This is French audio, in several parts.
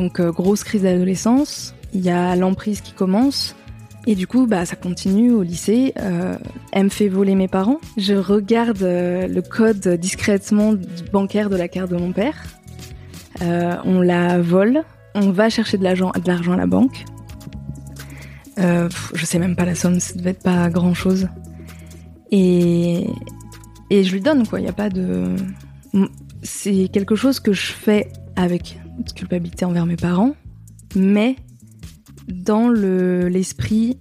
Donc, euh, grosse crise d'adolescence, il y a l'emprise qui commence. Et du coup, bah, ça continue au lycée. Euh, elle me fait voler mes parents. Je regarde euh, le code discrètement bancaire de la carte de mon père. Euh, on la vole. On va chercher de l'argent, à la banque. Pff, je sais même pas la somme, ça devait être pas grand chose. Et, et je lui donne quoi. Il a pas de. C'est quelque chose que je fais avec culpabilité envers mes parents, mais dans le l'esprit,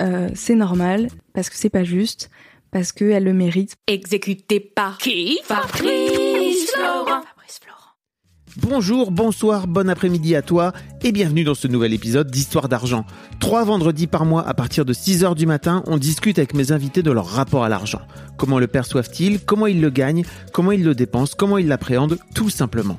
euh, c'est normal parce que c'est pas juste, parce qu'elle le mérite. Exécuté par qui? Fabrice Florent. Bonjour, bonsoir, bon après-midi à toi et bienvenue dans ce nouvel épisode d'Histoire d'argent. Trois vendredis par mois à partir de 6h du matin, on discute avec mes invités de leur rapport à l'argent. Comment le perçoivent-ils? Comment ils le gagnent? Comment ils le dépensent? Comment ils l'appréhendent? Tout simplement.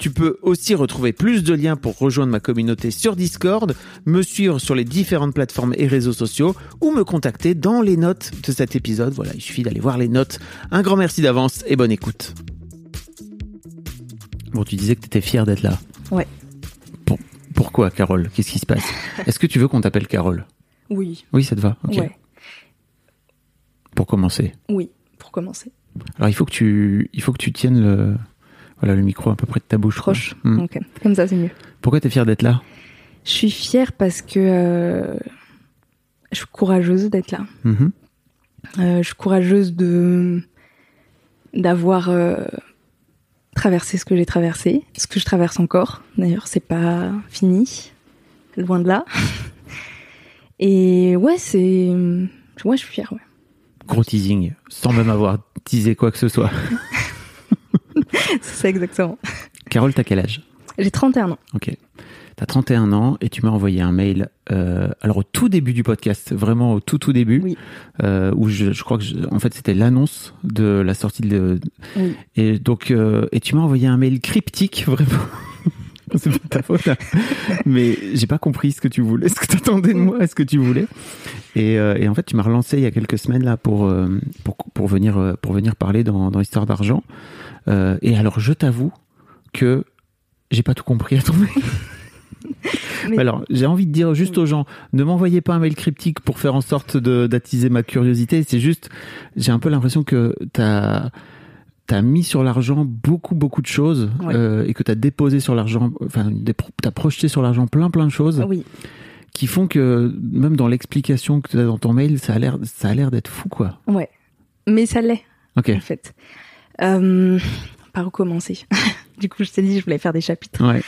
Tu peux aussi retrouver plus de liens pour rejoindre ma communauté sur Discord, me suivre sur les différentes plateformes et réseaux sociaux ou me contacter dans les notes de cet épisode. Voilà, il suffit d'aller voir les notes. Un grand merci d'avance et bonne écoute. Bon, tu disais que tu étais fière d'être là. Ouais. Pour- pourquoi, Carole? Qu'est-ce qui se passe? Est-ce que tu veux qu'on t'appelle Carole? Oui. Oui, ça te va? Ok. Ouais. Pour commencer. Oui. Pour commencer. Alors, il faut que tu, il faut que tu tiennes le, voilà, le micro à peu près de ta bouche. Proche. Hmm. Comme ça, c'est mieux. Pourquoi t'es fière d'être là? Je suis fière parce que euh, je suis courageuse d'être là. Mhm. Euh, je suis courageuse de d'avoir euh, traversé ce que j'ai traversé, ce que je traverse encore. D'ailleurs, c'est pas fini, loin de là. Et ouais, c'est ouais, je suis fière. Ouais. Gros teasing, sans même avoir teasé quoi que ce soit. C'est ça exactement. Carole, t'as quel âge? J'ai 31 ans. Ok. T'as 31 ans et tu m'as envoyé un mail, euh, alors au tout début du podcast, vraiment au tout tout début, Oui. euh, où je, je crois que, je- en fait, c'était l'annonce de la sortie de... Oui. Et donc, euh, et tu m'as envoyé un mail cryptique, vraiment. C'est pas ta faute, hein. mais j'ai pas compris ce que tu voulais, ce que t'attendais de moi, ce que tu voulais. Et, et en fait, tu m'as relancé il y a quelques semaines là pour pour pour, venir pour venir parler dans, dans Histoire d'argent. Euh, et alors, je t'avoue que j'ai pas tout compris à ton mail. Mais- Alors, j'ai envie de dire juste aux gens, ne m'envoyez pas un mail cryptique pour faire en sorte de d'attiser ma curiosité. C'est juste, j'ai un peu l'impression que t'as t'as mis sur l'argent beaucoup beaucoup de choses Ouais. euh, et que t'as déposé sur l'argent, enfin t'as projeté sur l'argent plein plein de choses Oui. qui font que même dans l'explication que tu as dans ton mail, ça a l'air ça a l'air d'être fou quoi. Ouais. Mais ça l'est Ok. en fait. Euh, par où commencer Du coup, je t'ai dit, je voulais faire des chapitres. Ouais.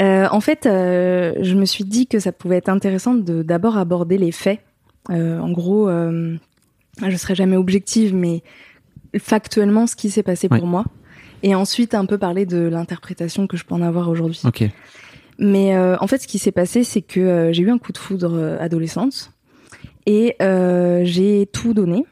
Euh, en fait, euh, je me suis dit que ça pouvait être intéressant de d'abord aborder les faits. En gros, euh, je serai jamais objective, mais factuellement, ce qui s'est passé Ouais. pour moi. Et ensuite, un peu parler de l'interprétation que je peux en avoir aujourd'hui. Ok. Mais en fait, ce qui s'est passé, c'est que j'ai eu un coup de foudre adolescente et j'ai tout donné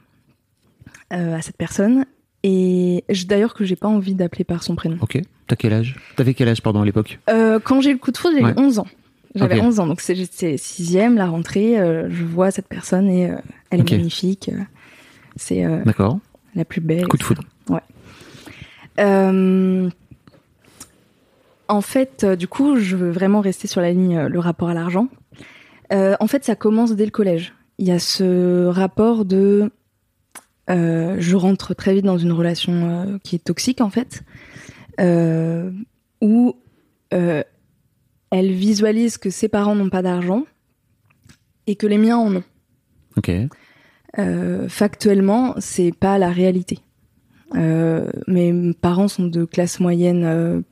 à cette personne. Et d'ailleurs que j'ai pas envie d'appeler par son prénom. Ok. T'as quel âge? T'avais quel âge pardon à l'époque? Euh, quand j'ai eu le coup de foudre, j'ai Ouais. eu 11 ans. J'avais Ok. 11 ans, donc c'est- j'étais sixième, la rentrée. euh, je vois cette personne et euh, elle est magnifique. c'est D'accord. la plus belle. Coup de foudre. Ouais. En fait, du coup, je veux vraiment rester sur la ligne le rapport à l'argent. En fait, ça commence dès le collège. Il y a ce rapport de euh, je rentre très vite dans une relation euh, qui est toxique en fait, euh, où elle visualise que ses parents n'ont pas d'argent et que les miens en ont. Ok. Factuellement, c'est pas la réalité. Mes parents sont de classe moyenne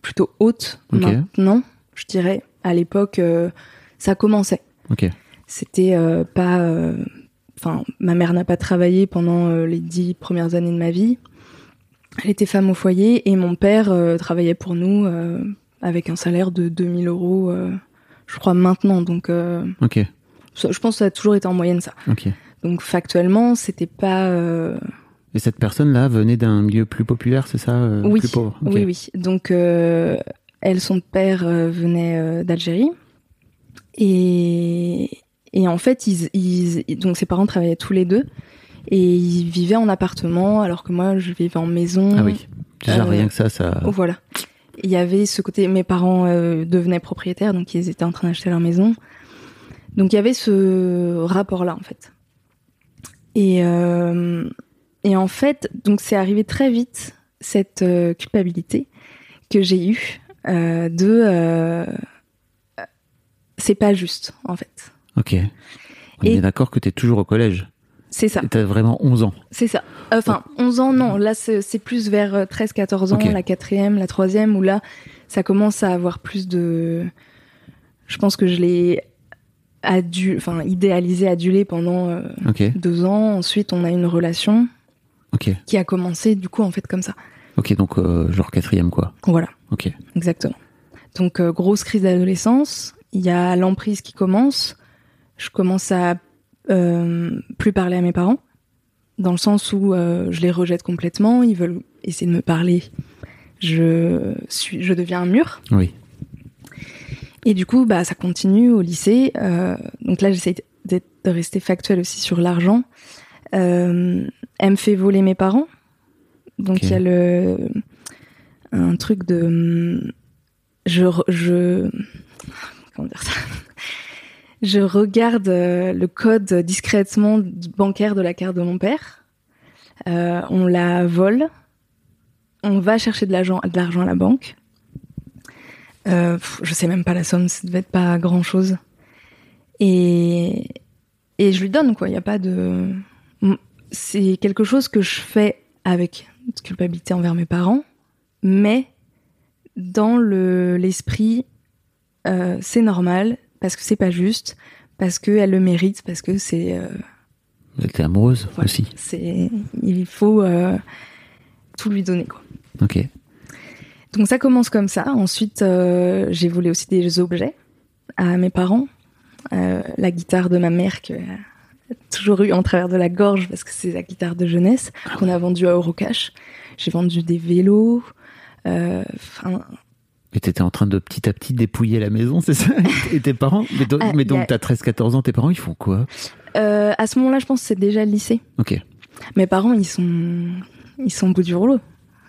plutôt haute maintenant, je dirais. À l'époque, ça commençait. Ok. C'était pas. Enfin, ma mère n'a pas travaillé pendant euh, les dix premières années de ma vie. Elle était femme au foyer et mon père euh, travaillait pour nous euh, avec un salaire de 2000 euros, euh, je crois maintenant. Donc, Ok. ça- je pense que ça a toujours été en moyenne ça. Ok. Donc, factuellement, c'était pas. Et cette personne-là venait d'un milieu plus populaire, c'est ça Oui, Plus pauvre? Oui, oui. Donc, elle, son père venait d'Algérie. Et, et en fait, ils, ils- donc ses parents travaillaient tous les deux. Et ils vivaient en appartement, alors que moi, je vivais en maison. Ah oui. Déjà Euh, rien que ça, ça. Voilà. Il y avait ce côté, mes parents euh, devenaient propriétaires, donc ils étaient en train d'acheter leur maison. Donc il y avait ce rapport-là, en fait. Et, euh, et en fait, donc c'est arrivé très vite, cette euh, culpabilité que j'ai eue euh, de... euh, c'est pas juste, en fait. Ok. On Et- est d'accord que tu es toujours au collège. C'est ça. Tu as vraiment 11 ans. C'est ça. Enfin, 11 ans, non. Là, c'est plus vers 13-14 ans, Ok. la quatrième, la troisième, où là, ça commence à avoir plus de... Je pense que je l'ai adu... enfin, idéalisé, adulé pendant euh, deux ans. Ensuite, on a une relation Ok. qui a commencé, du coup, en fait, comme ça. Ok, donc euh, genre quatrième, quoi. Voilà, Ok. exactement. Donc, euh, grosse crise d'adolescence. Il y a l'emprise qui commence. Je commence à euh, plus parler à mes parents, dans le sens où euh, je les rejette complètement. Ils veulent essayer de me parler. Je suis, je deviens un mur. Oui. Et du coup, bah, ça continue au lycée. Euh, donc là, j'essaie de rester factuel aussi sur l'argent. Elle me fait voler mes parents. Donc il y a le un truc de hum, je je comment dire ça? Je regarde euh, le code discrètement bancaire de la carte de mon père. Euh, on la vole. On va chercher de l'argent à la banque. Euh, je sais même pas la somme, ça devait être pas grand chose. Et, et je lui donne, quoi. Il n'y a pas de. C'est quelque chose que je fais avec culpabilité envers mes parents, mais dans le l'esprit, euh, c'est normal, parce que c'est pas juste, parce qu'elle le mérite, parce que c'est. euh, Elle était amoureuse voilà. aussi. c'est Il faut euh, tout lui donner, quoi. Ok. Donc ça commence comme ça. Ensuite, euh, j'ai volé aussi des objets à mes parents. La guitare de ma mère que a toujours eu en travers de la gorge parce que c'est la guitare de jeunesse qu'on a vendue à Eurocash. J'ai vendu des vélos. euh, Et t'étais en train de petit à petit dépouiller la maison, c'est ça? Et tes parents? Mais, do- Ah, mais donc a- t'as 13-14 ans, tes parents ils font quoi? Euh, à ce moment-là, je pense que c'est déjà le lycée. Ok. Mes parents, ils sont, ils sont au bout du rouleau.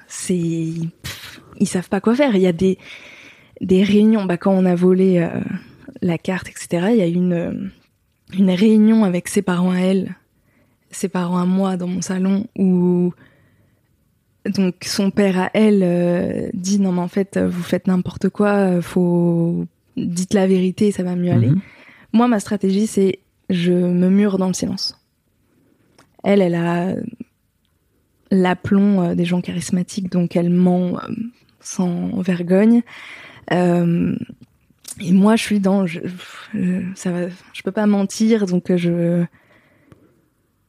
C'est, ils savent pas quoi faire. Il y a des, des réunions. Bah, quand on a volé euh, la carte, etc., il y a eu une, une réunion avec ses parents à elle, ses parents à moi dans mon salon où donc son père à elle euh, dit non mais en fait vous faites n'importe quoi, euh, faut dites la vérité, ça va mieux aller. Mhm. Moi, ma stratégie, c'est je me mure dans le silence. Elle, elle a l'aplomb euh, des gens charismatiques, donc elle ment euh, sans vergogne. Euh, et moi, je suis dans, je, je- ça va, je peux pas mentir, donc euh, je,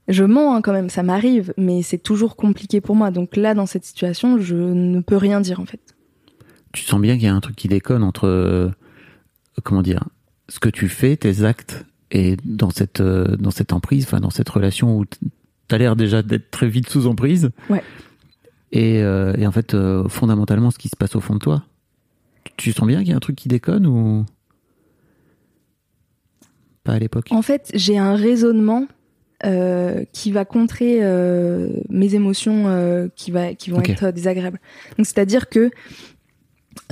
je mens hein, quand même, ça m'arrive, mais c'est toujours compliqué pour moi. Donc là, dans cette situation, je ne peux rien dire en fait. Tu sens bien qu'il y a un truc qui déconne entre, euh, comment dire, ce que tu fais, tes actes, et dans cette, euh, dans cette emprise, enfin dans cette relation où t- t'as l'air déjà d'être très vite sous emprise. Ouais. Et, euh, et en fait, fondamentalement, ce qui se passe au fond de toi, tu sens bien qu'il y a un truc qui déconne ou pas à l'époque? En fait, j'ai un raisonnement euh, qui va contrer euh, mes émotions euh, qui, va, qui vont être désagréables. Donc, c'est-à-dire que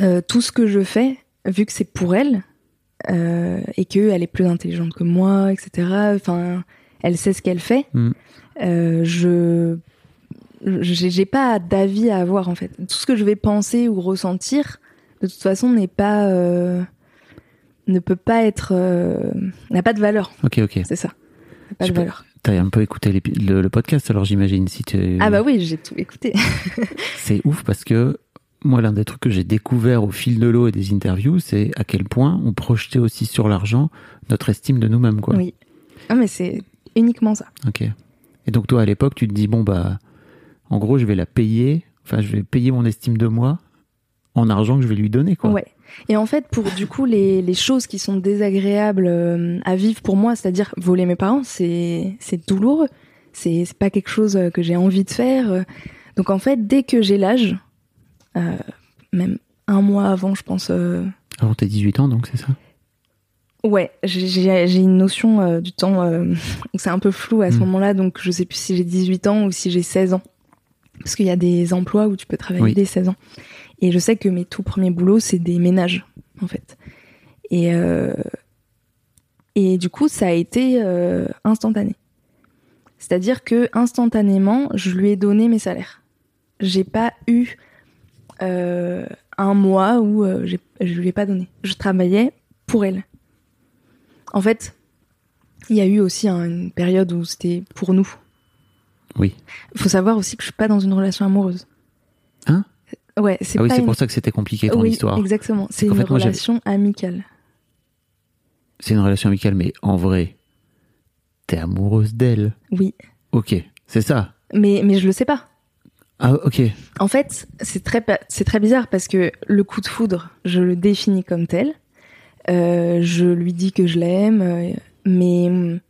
euh, tout ce que je fais, vu que c'est pour elle, euh, et qu'elle est plus intelligente que moi, etc., enfin, elle sait ce qu'elle fait, Mm. euh, je j'ai pas d'avis à avoir en fait. Tout ce que je vais penser ou ressentir, de toute façon, n'est pas euh, ne peut pas être, euh, n'a pas de valeur. Ok, ok. C'est ça. Pas de valeur. T'as un peu écouté le podcast, alors j'imagine. Si tu... Ah bah oui, j'ai tout écouté. C'est ouf parce que moi, l'un des trucs que j'ai découvert au fil de l'eau et des interviews, c'est à quel point on projetait aussi sur l'argent notre estime de nous-mêmes, quoi. Oui. Ah mais c'est uniquement ça. Ok. Et donc toi, à l'époque, tu te dis bon bah, en gros, je vais la payer. Enfin, je vais payer mon estime de moi en argent que je vais lui donner, quoi. Ouais. Et en fait, pour du coup les, les choses qui sont désagréables euh, à vivre pour moi, c'est-à-dire voler mes parents, c'est c'est douloureux. C'est c'est pas quelque chose euh, que j'ai envie de faire. Donc en fait, dès que j'ai l'âge, euh, même un mois avant, je pense. euh, Avant tes 18 ans, donc c'est ça? Ouais, j'ai- une notion euh, du temps c'est un peu flou à ce Mm. moment-là, donc je sais plus si j'ai 18 ans ou si j'ai 16 ans. Parce qu'il y a des emplois où tu peux travailler Oui. dès 16 ans. Et je sais que mes tout premiers boulots, c'est des ménages, en fait. Et, euh, et du coup, ça a été euh, instantané. C'est-à-dire que instantanément, je lui ai donné mes salaires. J'ai pas eu euh, un mois où j'ai- je lui ai pas donné. Je travaillais pour elle. En fait, il y a eu aussi un- une période où c'était pour nous. Oui. Il faut savoir aussi que je suis pas dans une relation amoureuse. Hein? Ouais, c'est Ah oui, c'est une- pour ça que c'était compliqué ton oui, histoire. exactement. C'est une fait, moi, j'avais- relation amicale. C'est une relation amicale, mais en vrai, t'es amoureuse d'elle. Oui, Ok, c'est ça. mais mais je le sais pas. Ah ok. En fait, c'est très c'est très bizarre parce que le coup de foudre, je le définis comme tel. Euh, je lui dis que je l'aime, euh, mais hum,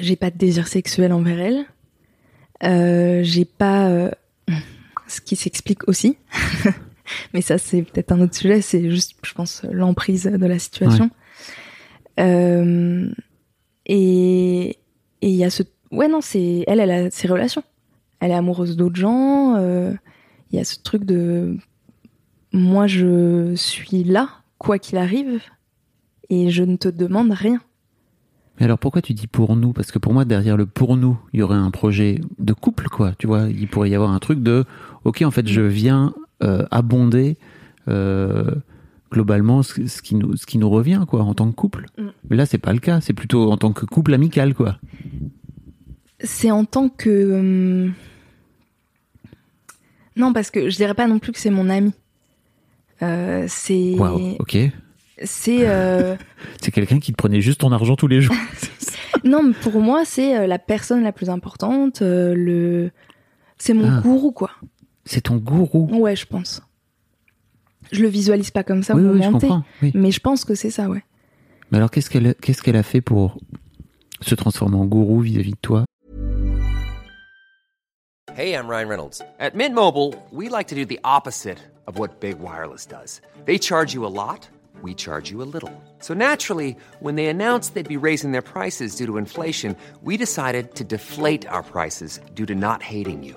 j'ai pas de désir sexuel envers elle. Euh, j'ai pas euh, ce qui s'explique aussi. mais ça, c'est peut-être un autre sujet. C'est juste, je pense, l'emprise de la situation. Euh, et et il y a ce ouais non c'est elle elle a ses relations elle est amoureuse d'autres gens. euh, Il y a ce truc de moi je suis là quoi qu'il arrive et je ne te demande rien. Mais alors pourquoi tu dis pour nous? Parce que pour moi, derrière le pour nous, il y aurait un projet de couple, quoi. Tu vois, il pourrait y avoir un truc de ok, en fait, je viens euh, abonder euh, globalement ce, ce qui nous, ce qui nous revient, quoi, en tant que couple. Mm. Mais là, c'est pas le cas. C'est plutôt en tant que couple amical, quoi. C'est en tant que hum, non parce que je dirais pas non plus que c'est mon ami. Euh, c'est Waouh, ok. c'est euh, C'est quelqu'un qui te prenait juste ton argent tous les jours. non mais pour moi c'est euh, la personne la plus importante euh, le c'est mon Ah. gourou quoi. C'est ton gourou. Ouais je pense. Je le visualise pas comme ça oui, au oui, je. Oui. mais je pense que c'est ça ouais. Mais alors, qu'est-ce qu'elle, qu'est-ce qu'elle a fait pour se transformer en gourou vis-à-vis de toi? Hey, I'm Ryan Reynolds. At Mint Mobile, we like to do the opposite of what Big Wireless does. They charge you a lot, we charge you a little. So naturally, when they announced they'd be raising their prices due to inflation, we decided to deflate our prices due to not hating you.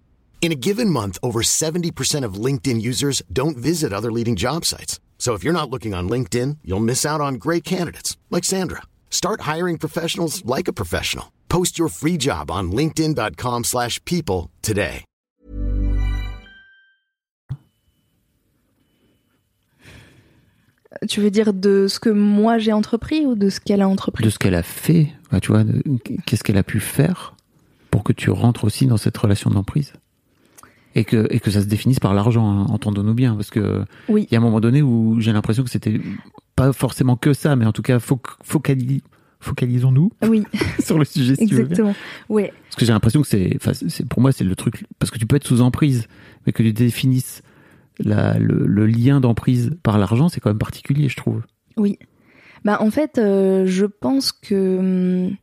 In a given month, over 70% of LinkedIn users don't visit other leading job sites. So if you're not looking on LinkedIn, you'll miss out on great candidates like Sandra. Start hiring professionals like a professional. Post your free job on linkedin.com/people slash people today. Tu veux dire de ce que moi j'ai entrepris ou de ce qu'elle a entrepris? De ce qu'elle a fait, tu vois, qu'est-ce qu'elle a pu faire pour que tu rentres aussi dans cette relation d'emprise? Et que, et que ça se définisse par l'argent, hein, entendons-nous bien, parce que Oui. il y a un moment donné où j'ai l'impression que c'était pas forcément que ça, mais en tout cas, focali- focalisons-nous Oui, sur le sujet, si tu veux bien. exactement. Ouais, Parce que j'ai l'impression que c'est, pour moi, c'est le truc, parce que tu peux être sous emprise, mais que tu définisses la, le, le lien d'emprise par l'argent, c'est quand même particulier, je trouve. oui. Bah en fait, euh, je pense que hum,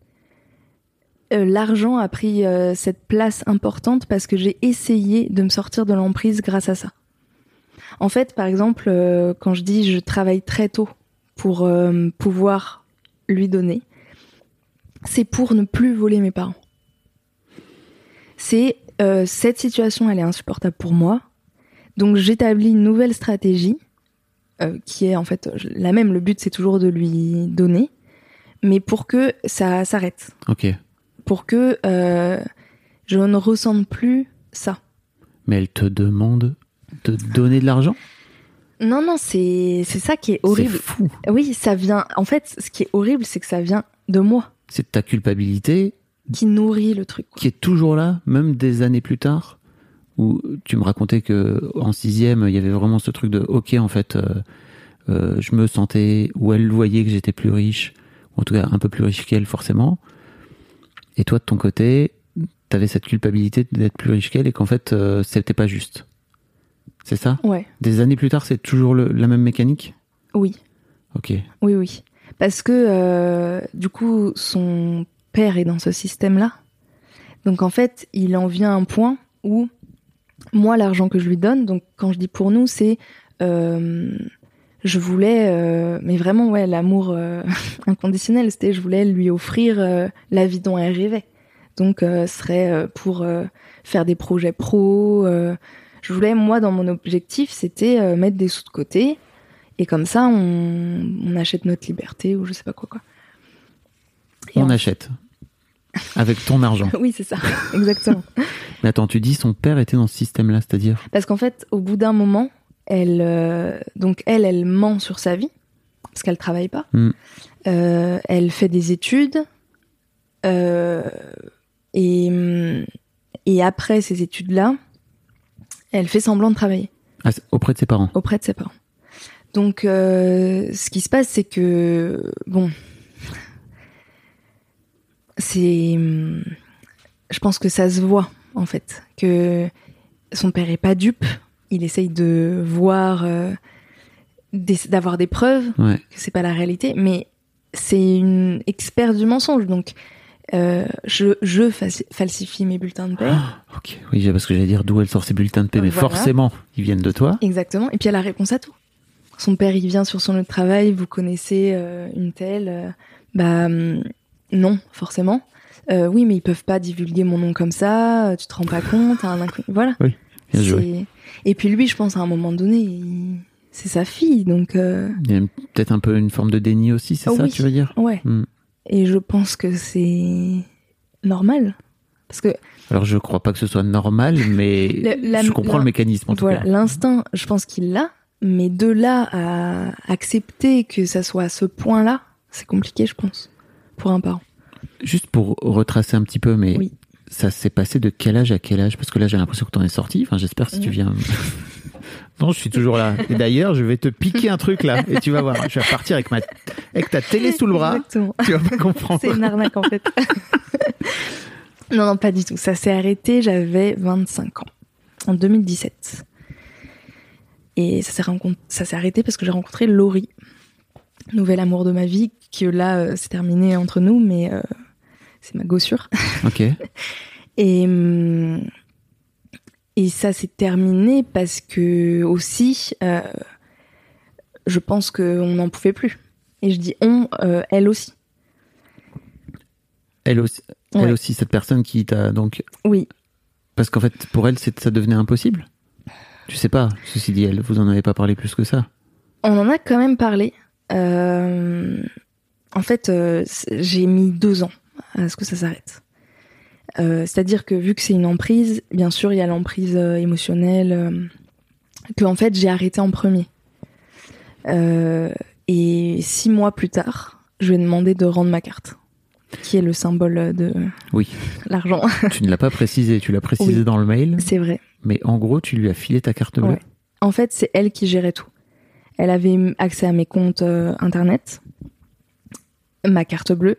l'argent a pris euh, cette place importante parce que j'ai essayé de me sortir de l'emprise grâce à ça. En fait, par exemple, euh, quand je dis je travaille très tôt pour euh, pouvoir lui donner, c'est pour ne plus voler mes parents. C'est euh, cette situation, elle est insupportable pour moi. Donc j'établis une nouvelle stratégie euh, qui est en fait la même. Le but, c'est toujours de lui donner, mais pour que ça s'arrête, Ok. Pour que euh, je ne ressente plus ça. Mais elle te demande de donner de l'argent? Non, non, c'est c'est ça qui est horrible. C'est fou. Oui, ça vient. En fait, ce qui est horrible, c'est que ça vient de moi C'est ta culpabilité qui nourrit le truc. quoi. qui est toujours là, même des années plus tard, où tu me racontais que en sixième, il y avait vraiment ce truc de ok, en fait, euh, euh, je me sentais, ou elle voyait que j'étais plus riche, ou en tout cas un peu plus riche qu'elle forcément, et toi de ton côté, t'avais cette culpabilité d'être plus riche qu'elle et qu'en fait, euh, c'était pas juste. C'est ça? Ouais, Des années plus tard, c'est toujours le- la même mécanique? Oui, Ok. oui, oui. Parce que euh, du coup, son père est dans ce système-là. Donc en fait, il en vient à un point où moi, l'argent que je lui donne, donc quand je dis pour nous, c'est euh, je voulais, euh, mais vraiment ouais, l'amour euh, inconditionnel, c'était je voulais lui offrir euh, la vie dont elle rêvait. Donc ce serait pour faire des projets pro. je voulais, moi, dans mon objectif, c'était mettre des sous de côté. Et comme ça, on, on achète notre liberté ou je sais pas quoi. quoi. Et On en- achète. Avec ton argent. Oui, c'est ça, exactement. Mais attends, tu dis son père était dans ce système-là, c'est-à-dire? Parce qu'en fait, au bout d'un moment, elle, euh, donc elle, elle ment sur sa vie parce qu'elle travaille pas. Mm. Euh, elle fait des études euh, et et après ces études-là, elle fait semblant de travailler Ah, auprès de ses parents. auprès de ses parents. Donc, ce qui se passe, c'est que bon, c'est, je pense que ça se voit en fait que son père est pas dupe. Il essaye de voir, euh, d'avoir des preuves Ouais. que c'est pas la réalité, mais c'est une experte du mensonge. Donc, euh, je, je falsi- falsifie mes bulletins de paie. Ok, oui, parce que j'allais dire d'où elle sort ses bulletins de paix, mais Voilà. forcément, ils viennent de toi. Exactement. Et puis elle a réponse à tout. Son père, il vient sur son lieu de travail, vous connaissez euh, une telle. euh, bah hum, non, forcément. Oui, mais ils peuvent pas divulguer mon nom comme ça. Tu te rends pas compte, un inconnu. Voilà. Bien C'est- joué. Et puis lui, je pense à un moment donné, il- c'est sa fille, donc euh, Il y a peut-être un peu une forme de déni aussi, c'est Ah ça, oui. tu veux dire? Ouais. Hmm. Et je pense que c'est normal, parce que Alors, je crois pas que ce soit normal, mais Le- la- je comprends la- le mécanisme en tout voilà, cas. l'instinct, je pense qu'il l'a, mais de là à accepter que ça soit à ce point-là, c'est compliqué, je pense, pour un parent. Juste pour retracer un petit peu, mais Oui. Ça s'est passé de quel âge à quel âge? Parce que là, j'ai l'impression que t'en es sorti. Enfin, j'espère si tu viens. non, je suis toujours là. Et d'ailleurs, je vais te piquer un truc là, et tu vas voir. Je vais partir avec ma, avec ta télé sous le bras. Exactement. Tu vas pas comprendre. C'est une arnaque en fait. non, non, pas du tout. Ça s'est arrêté, j'avais 25 ans, en 2017. Et ça s'est ça s'est arrêté parce que j'ai rencontré Laurie, nouvel amour de ma vie, qui là, euh, c'est terminé entre nous, mais euh, c'est ma gossure. Ok. Et, hum, et ça s'est terminé parce que aussi, euh, je pense qu'on n'en pouvait plus. Et je dis on, euh, elle aussi. Elle aussi, elle aussi, cette personne qui t'a donc. Oui, Parce qu'en fait, pour elle, ça devenait impossible. Tu sais pas, ceci dit, elle, vous en avez pas parlé plus que ça. on en a quand même parlé. Euh, en fait, euh, j'ai mis deux ans à ce que ça s'arrête. Euh, C'est-à-dire que vu que c'est une emprise, bien sûr, il y a l'emprise euh, émotionnelle euh, que en fait j'ai arrêté en premier. Et six mois plus tard, je lui ai demandé de rendre ma carte, qui est le symbole de Oui. l'argent. tu ne l'as pas précisé, tu l'as précisé Oui. dans le mail, c'est vrai. mais en gros, tu lui as filé ta carte bleue. Ouais. En fait, c'est elle qui gérait tout. Elle avait accès à mes comptes internet, ma carte bleue,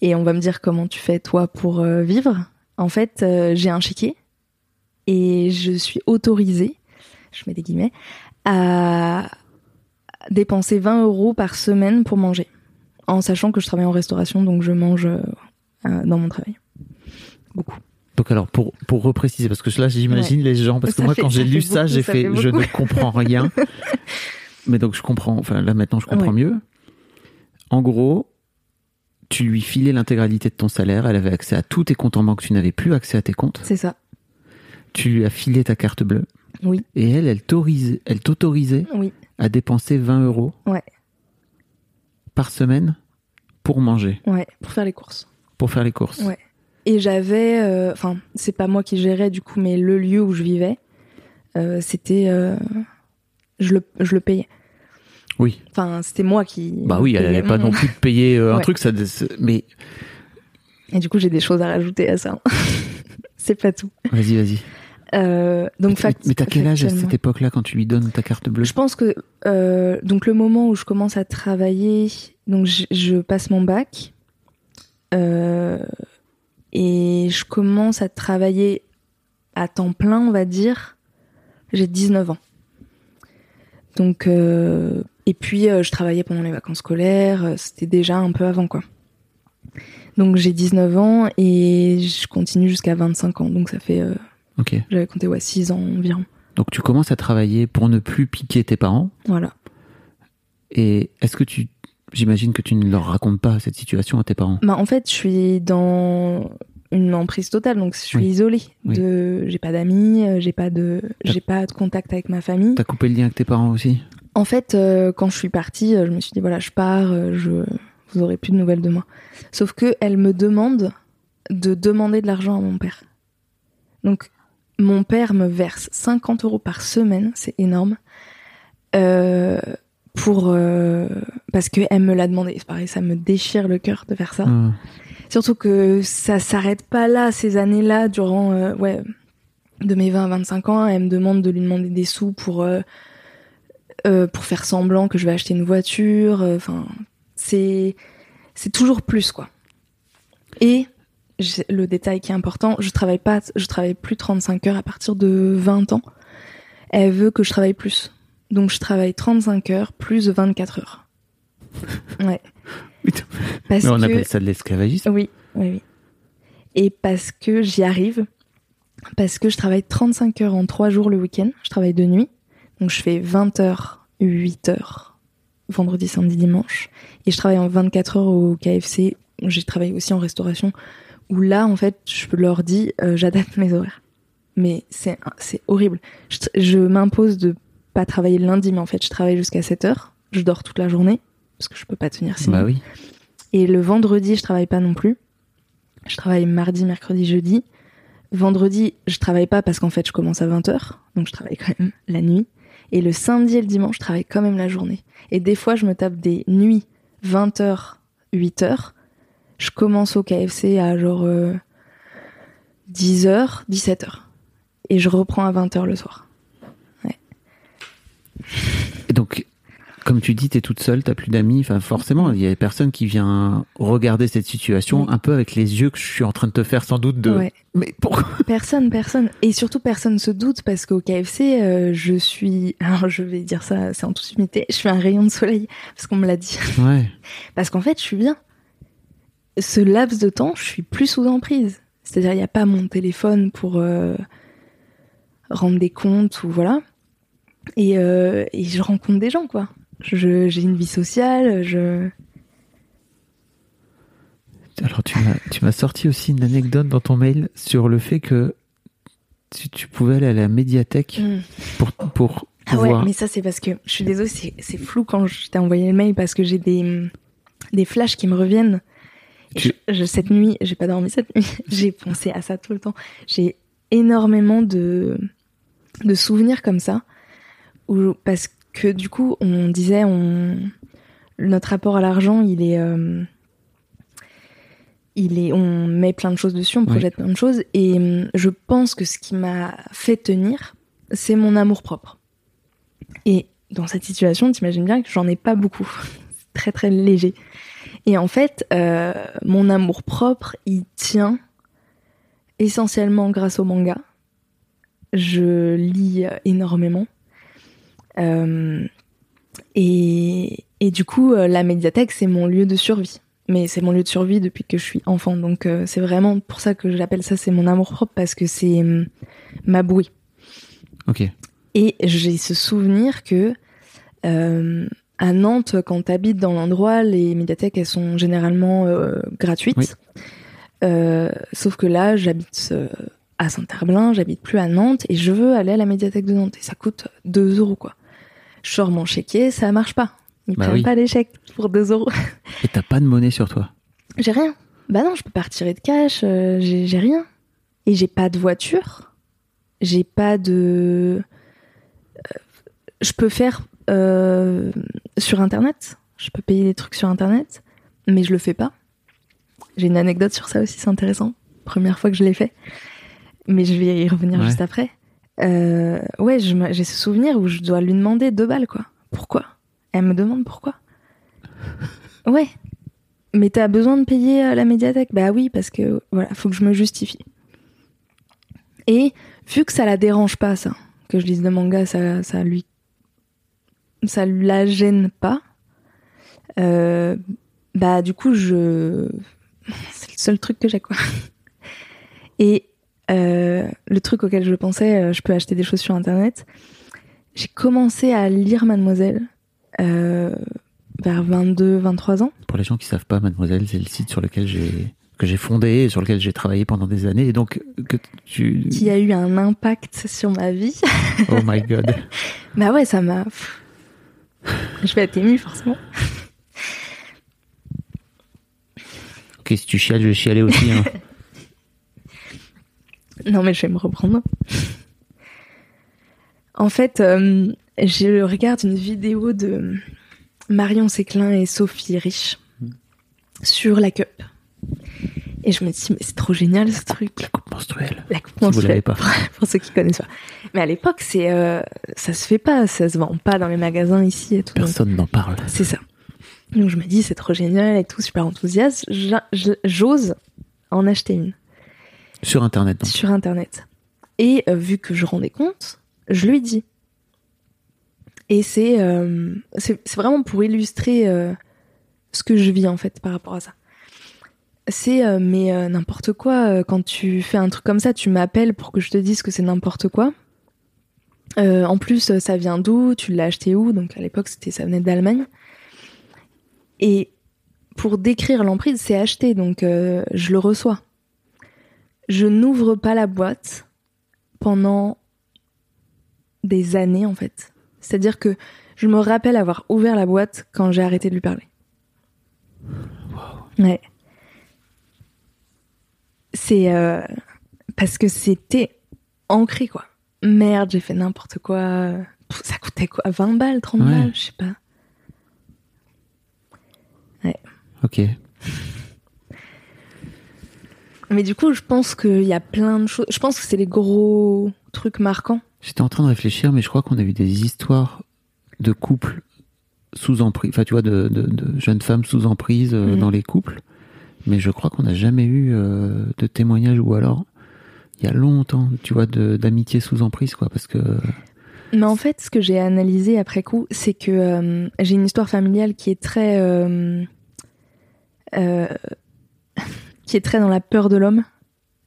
et on va me dire comment tu fais toi pour euh, vivre. En fait, euh, j'ai un chéquier et je suis autorisée, je mets des guillemets, à dépenser 20 euros par semaine pour manger, en sachant que je travaille en restauration, donc je mange euh, dans mon travail. Beaucoup. Donc alors, pour, pour repréciser, parce que là, j'imagine les gens, parce que Ça moi, fait- quand j'ai lu ça, j'ai fait, fait je ne comprends rien. Mais donc, je comprends, enfin, là, maintenant, je comprends Ouais. mieux. En gros, tu lui filais l'intégralité de ton salaire, elle avait accès à tous tes comptes en banque, tu n'avais plus accès à tes comptes. C'est ça. Tu lui as filé ta carte bleue. Oui. Et elle, elle t'autorisait, elle t'autorisait Oui. à dépenser 20 euros Ouais. par semaine pour manger, Ouais. Pour faire les courses. pour faire les courses. Ouais. Et j'avais, euh, enfin, c'est pas moi qui gérais du coup, mais le lieu où je vivais, euh, c'était, euh, je le, je le payais. Oui. Enfin, c'était moi qui. Bah oui, elle n'allait pas non plus payer euh, un Ouais. truc, ça, mais Et du coup, j'ai des choses à rajouter à ça. c'est pas tout. vas-y, vas-y. Euh, donc, Mais, fact- mais t'as quel âge à cette époque-là quand tu lui donnes ta carte bleue? Je pense que euh, donc le moment où je commence à travailler, donc je, je passe mon bac euh, et je commence à travailler à temps plein, on va dire. J'ai 19 ans. Donc et puis euh, je travaillais pendant les vacances scolaires. euh, C'était déjà un peu avant quoi. Donc j'ai 19 ans et je continue jusqu'à 25 ans. Donc ça fait, euh, Ok. j'avais compté ouais 6 ans environ. Donc tu commences à travailler pour ne plus piquer tes parents. Voilà. Et est-ce que tu, j'imagine que tu ne leur racontes pas cette situation à tes parents? Bah, en fait, je suis dans une emprise totale, donc je suis Oui. isolée. Oui. De, j'ai pas d'amis, j'ai pas de, j'ai pas de contact avec ma famille. T'as coupé le lien avec tes parents aussi? En fait, euh, quand je suis partie, euh, je me suis dit voilà, je pars, euh, je, vous aurez plus de nouvelles de moi. Sauf que elle me demande de demander de l'argent à mon père. Donc, mon père me verse 50 euros par semaine, c'est énorme. Euh, pour euh, parce que elle me l'a demandé. C'est pareil, ça me déchire le cœur de faire ça. Ah. Surtout que ça s'arrête pas là, ces années-là, durant, euh, ouais, de mes 20 à 25 ans, elle me demande de lui demander des sous pour, euh, pour faire semblant que je vais acheter une voiture. euh, Enfin, c'est, c'est toujours plus, quoi. Et j'ai- le détail qui est important, je travaille pas, je travaille plus 35 heures à partir de 20 ans. Elle veut que je travaille plus. Donc je travaille 35 heures plus 24 heures. Ouais. Parce Mais on que... appelle ça de l'esclavagisme. Oui, oui, oui. Et parce que j'y arrive, parce que je travaille 35 heures en 3 jours le week-end, je travaille de nuit, donc je fais 20 heures, 8 heures, vendredi, samedi, dimanche, et je travaille en 24 heures au KFC, j'ai travaillé aussi en restauration, où là, en fait, je leur dis, euh, j'adapte mes horaires. Mais c'est horrible. Je, je m'impose de pas travailler le lundi, mais en fait, je travaille jusqu'à 7 heures, je dors toute la journée, parce que je peux pas tenir sinon. Bah oui. Et le vendredi, je travaille pas non plus. Je travaille mardi, mercredi, jeudi. Vendredi, je travaille pas parce qu'en fait, je commence à 20h. Donc, je travaille quand même la nuit. Et le samedi et le dimanche, je travaille quand même la journée. Et des fois, je me tape des nuits 20h, 8h. Je commence au KFC à genre euh, 10h, 17h. Et je reprends à 20h le soir. Et donc, comme tu dis, t'es toute seule, t'as plus d'amis. Enfin, forcément, il y a personne qui vient regarder cette situation un peu avec les yeux que je suis en train de te faire sans doute de. Ouais. Mais pourquoi? Personne, personne. Et surtout, personne se doute parce qu'au KFC, euh, je suis. Alors, je vais dire ça, c'est en toute humilité. Je suis un rayon de soleil parce qu'on me l'a dit. Ouais. Parce qu'en fait, je suis bien. Ce laps de temps, je suis plus sous emprise. C'est-à-dire, il n'y a pas mon téléphone pour euh, rendre des comptes ou voilà. Et, euh, et je rencontre des gens, quoi. Je- J'ai une vie sociale, je. Alors, tu m'as, tu m'as sorti aussi une anecdote dans ton mail sur le fait que tu, tu pouvais aller à la médiathèque Mm. pour, pour Ah ouais, mais ça c'est parce que je suis désolée, c'est c'est flou quand je t'ai envoyé le mail parce que j'ai des des flashs qui me reviennent. Et Tu- je- je- cette nuit, j'ai pas dormi cette nuit. j'ai pensé à ça tout le temps. J'ai énormément de de souvenirs comme ça où parce que du coup on disait on notre rapport à l'argent il est euh, il est on met plein de choses dessus on projette plein de choses. Et hum, je pense que ce qui m'a fait tenir c'est mon amour propre. Et dans cette situation t'imagines bien que j'en ai pas beaucoup. C'est très très léger. Et en fait euh, mon amour propre il tient essentiellement grâce au manga. Je lis euh, énormément. euh, et, et du coup, euh, la médiathèque, c'est mon lieu de survie. Mais c'est mon lieu de survie depuis que je suis enfant. Donc euh, c'est vraiment pour ça que j'appelle ça, c'est mon amour propre, parce que c'est hum, ma bouée. Ok. Et j'ai ce souvenir que euh, à Nantes, quand tu habites dans l'endroit, les médiathèques, elles sont généralement euh, gratuites. Oui. Euh, sauf que là, j'habite euh, à Saint-Herblain, j'habite plus à Nantes, et je veux aller à la médiathèque de Nantes, et ça coûte 2 euros, quoi. Je sors mon chéquier, ça marche pas. Ils Bah prennent oui. pas les chèques pour 2 euros. Et t'as pas de monnaie sur toi? J'ai rien. Bah non, je peux pas retirer de cash, euh, j'ai rien. Et j'ai pas de voiture. J'ai pas de. Euh, je peux faire euh, sur internet. Je peux payer des trucs sur internet, mais je le fais pas. J'ai une anecdote sur ça aussi, c'est intéressant. Première fois que je l'ai fait, mais je vais y revenir Ouais. juste après. Euh, ouais, j'ai ce souvenir où je dois lui demander deux balles, quoi. Pourquoi? Elle me demande pourquoi. Ouais, mais t'as besoin de payer à la médiathèque? Bah oui, parce que voilà, faut que je me justifie. Et vu que ça la dérange pas, ça, que je lise de manga, ça, ça lui, ça la gêne pas. euh, bah du coup, je, c'est le seul truc que j'ai quoi. Et euh, le truc auquel je pensais, euh, je peux acheter des choses sur internet. J'ai commencé à lire Mademoiselle euh, vers 22, 23 ans. Pour les gens qui savent pas, Mademoiselle, c'est le site sur lequel j'ai que j'ai fondé et sur lequel j'ai travaillé pendant des années et donc que tu qui a eu un impact sur ma vie. oh my god bah ouais, ça m'a. Je vais être émue forcément. ok si tu chiales je vais chialer aussi hein. Non mais je vais me reprendre. En fait, euh, je regarde une vidéo de Marion Séclin et Sophie Rich sur la cup. Et je me dis, mais c'est trop génial ce truc. la coupe menstruelle La coupe Si vous l'avez menstruelle, pas. pour ceux qui connaissent pas. Mais à l'époque, c'est, euh, ça se fait pas, ça se vend pas dans les magasins ici et tout. Personne n'en parle C'est ça. Donc je me dis, c'est trop génial et tout, super enthousiaste. J'ose en acheter une sur internet sur Internet. Et euh, vu que je rendais compte, je lui dis. Et c'est euh, vraiment pour illustrer euh, ce que je vis en fait par rapport à ça. C'est mais n'importe quoi. Quand tu fais un truc comme ça, tu m'appelles pour que je te dise que c'est n'importe quoi. En plus, ça vient d'où? Tu l'as acheté où? Donc à l'époque, c'était ça venait d'Allemagne. Et pour décrire l'emprise, c'est acheté, donc je le reçois je n'ouvre pas la boîte pendant des années en fait. C'est-à-dire que je me rappelle avoir ouvert la boîte quand j'ai arrêté de lui parler. Ouais. C'est euh, parce que c'était ancré quoi. Merde, j'ai fait n'importe quoi. Ça coûtait quoi? 20 balles, 30 Ouais. balles, je sais pas. ok Mais du coup, je pense qu'il y a plein de choses. Je pense que c'est les gros trucs marquants. j'étais en train de réfléchir mais je crois qu'on a eu des histoires de couples sous emprise enfin tu vois de, de, de jeunes femmes sous emprise euh, Mhm. dans les couples mais je crois qu'on n'a jamais eu euh, de témoignage ou alors il y a longtemps tu vois d'amitié sous emprise quoi parce que Mais en fait, ce que j'ai analysé après coup, c'est que euh, j'ai une histoire familiale qui est très, qui est très dans la peur de l'homme.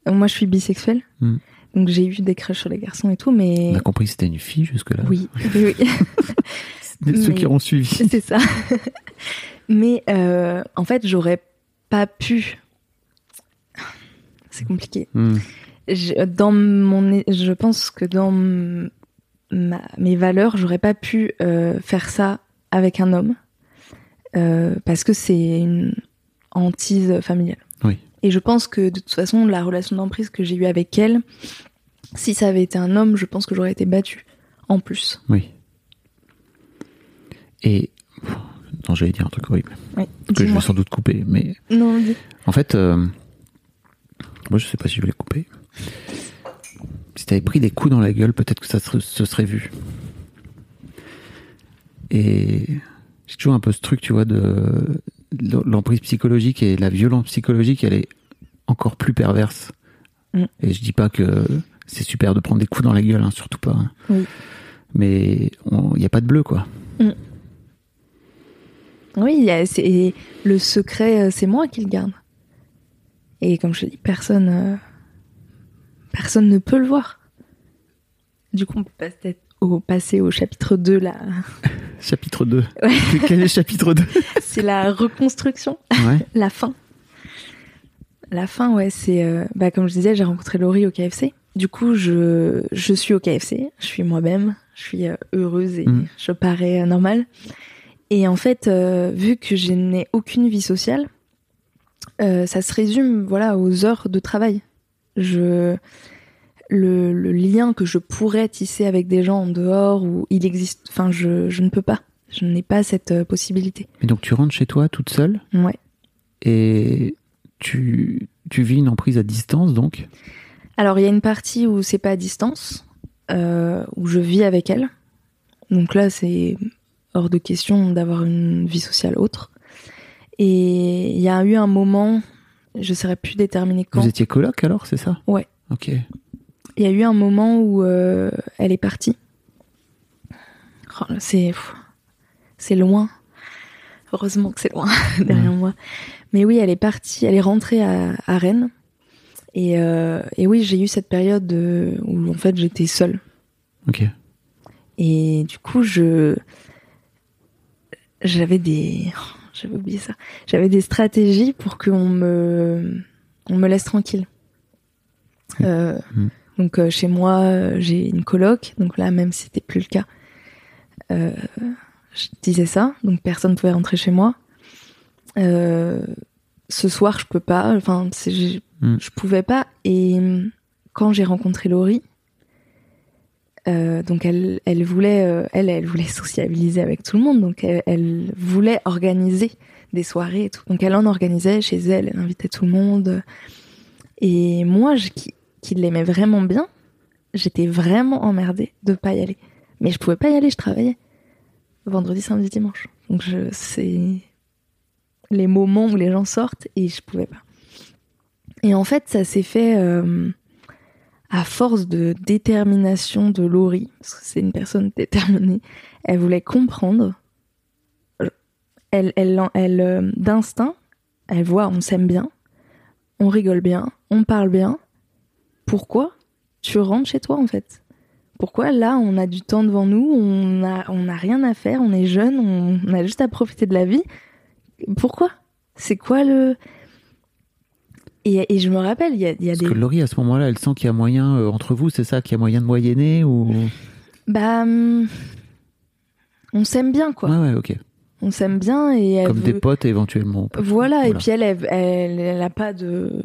Moi, je suis bisexuelle, Mm. donc j'ai eu des crushs sur les garçons et tout, mais on a compris que c'était une fille jusque là oui, oui, oui. ceux qui ont suivi c'est ça. mais euh, en fait, j'aurais pas pu. C'est compliqué. Hmm. je, dans mon, je pense que dans ma, mes valeurs, j'aurais pas pu euh, faire ça avec un homme euh, parce que c'est une hantise familiale. Et je pense que de toute façon, la relation d'emprise que j'ai eue avec elle, si ça avait été un homme, je pense que j'aurais été battue en plus. Oui. Et. Non, j'allais dire un truc horrible. Oui. Que je vais sans doute couper. Mais Non, dis. en fait, euh, moi, je sais pas si je vais les couper. Si t'avais pris des coups dans la gueule, peut-être que ça se, se serait vu. Et j'ai toujours un peu ce truc, tu vois, de l'emprise psychologique et la violence psychologique, elle est encore plus perverse. Mm. Et je dis pas que c'est super de prendre des coups dans la gueule, hein, surtout pas. hein. Oui. Mais il n'y a pas de bleu, quoi. Oui, y a- c'est- le secret, euh, c'est moi qui le garde. Et comme je te dis, personne, euh, personne ne peut le voir. Du coup, on peut passer au, passer au chapitre 2, là. Chapitre 2. Ouais. Quel est le chapitre 2 c'est la reconstruction, Ouais. la fin. La fin, ouais, c'est euh, bah, comme je disais, j'ai rencontré Laurie au KFC. Du coup, je je suis au KFC, je suis moi-même, je suis euh, heureuse et Mm. je parais euh, normale. Et en fait, euh, vu que je n'ai aucune vie sociale, euh, ça se résume voilà aux heures de travail. Je le, le lien que je pourrais tisser avec des gens en dehors ou il existe, enfin je je ne peux pas, je n'ai pas cette euh, possibilité. Et donc tu rentres chez toi toute seule Ouais. et tu, tu vis une emprise à distance donc? Alors il y a une partie où c'est pas à distance, euh, où je vis avec elle. Donc là c'est hors de question d'avoir une vie sociale autre. Et il y a eu un moment, je saurais plus déterminer quand. Vous étiez coloc alors, c'est ça? Ouais. Ok. Il y a eu un moment où euh, elle est partie. Oh, c'est loin. Heureusement que c'est loin derrière moi. Mais oui, elle est partie, elle est rentrée à, à Rennes. Et, euh, et oui, j'ai eu cette période de- où en fait j'étais seule. Ok. Et du coup, je j'avais des oh, j'avais oublié ça. J'avais des stratégies pour qu'on me on me laisse tranquille. Euh, Mhm. Donc euh, chez moi, euh, j'ai une coloc. Donc là, même si c'était plus le cas, euh, je disais ça. Donc personne pouvait rentrer chez moi. Ce soir, je peux pas. Enfin, c'est- je, je pouvais pas. Et quand j'ai rencontré Laurie, donc elle, elle voulait, elle, elle voulait sociabiliser avec tout le monde, donc elle, elle voulait organiser des soirées et tout. Donc elle en organisait chez elle, elle invitait tout le monde. Et moi, je, qui, l'aimais vraiment bien, j'étais vraiment emmerdée de pas y aller. Mais je pouvais pas y aller, je travaillais vendredi, samedi, dimanche. Donc c'est les moments où les gens sortent et je pouvais pas. Et en fait, ça s'est fait. euh, à force de détermination de Laurie, parce que c'est une personne déterminée, elle voulait comprendre. Elle, elle, euh, d'instinct, elle voit, on s'aime bien, on rigole bien, on parle bien. Pourquoi tu rentres chez toi en fait? Pourquoi là, on a du temps devant nous, on a, on a rien à faire, on est jeune, on, on a juste à profiter de la vie? Pourquoi? C'est quoi le et, et je me rappelle, il y a, y a Parce des que Laurie, à ce moment-là, elle sent qu'il y a moyen euh, entre vous, c'est ça, qu'il y a moyen de moyenner ou Bah, hum, on s'aime bien, quoi. Ouais, ouais, ok. On s'aime bien et elle Comme veut- des potes éventuellement. Voilà, et puis elle, elle, elle, elle a pas de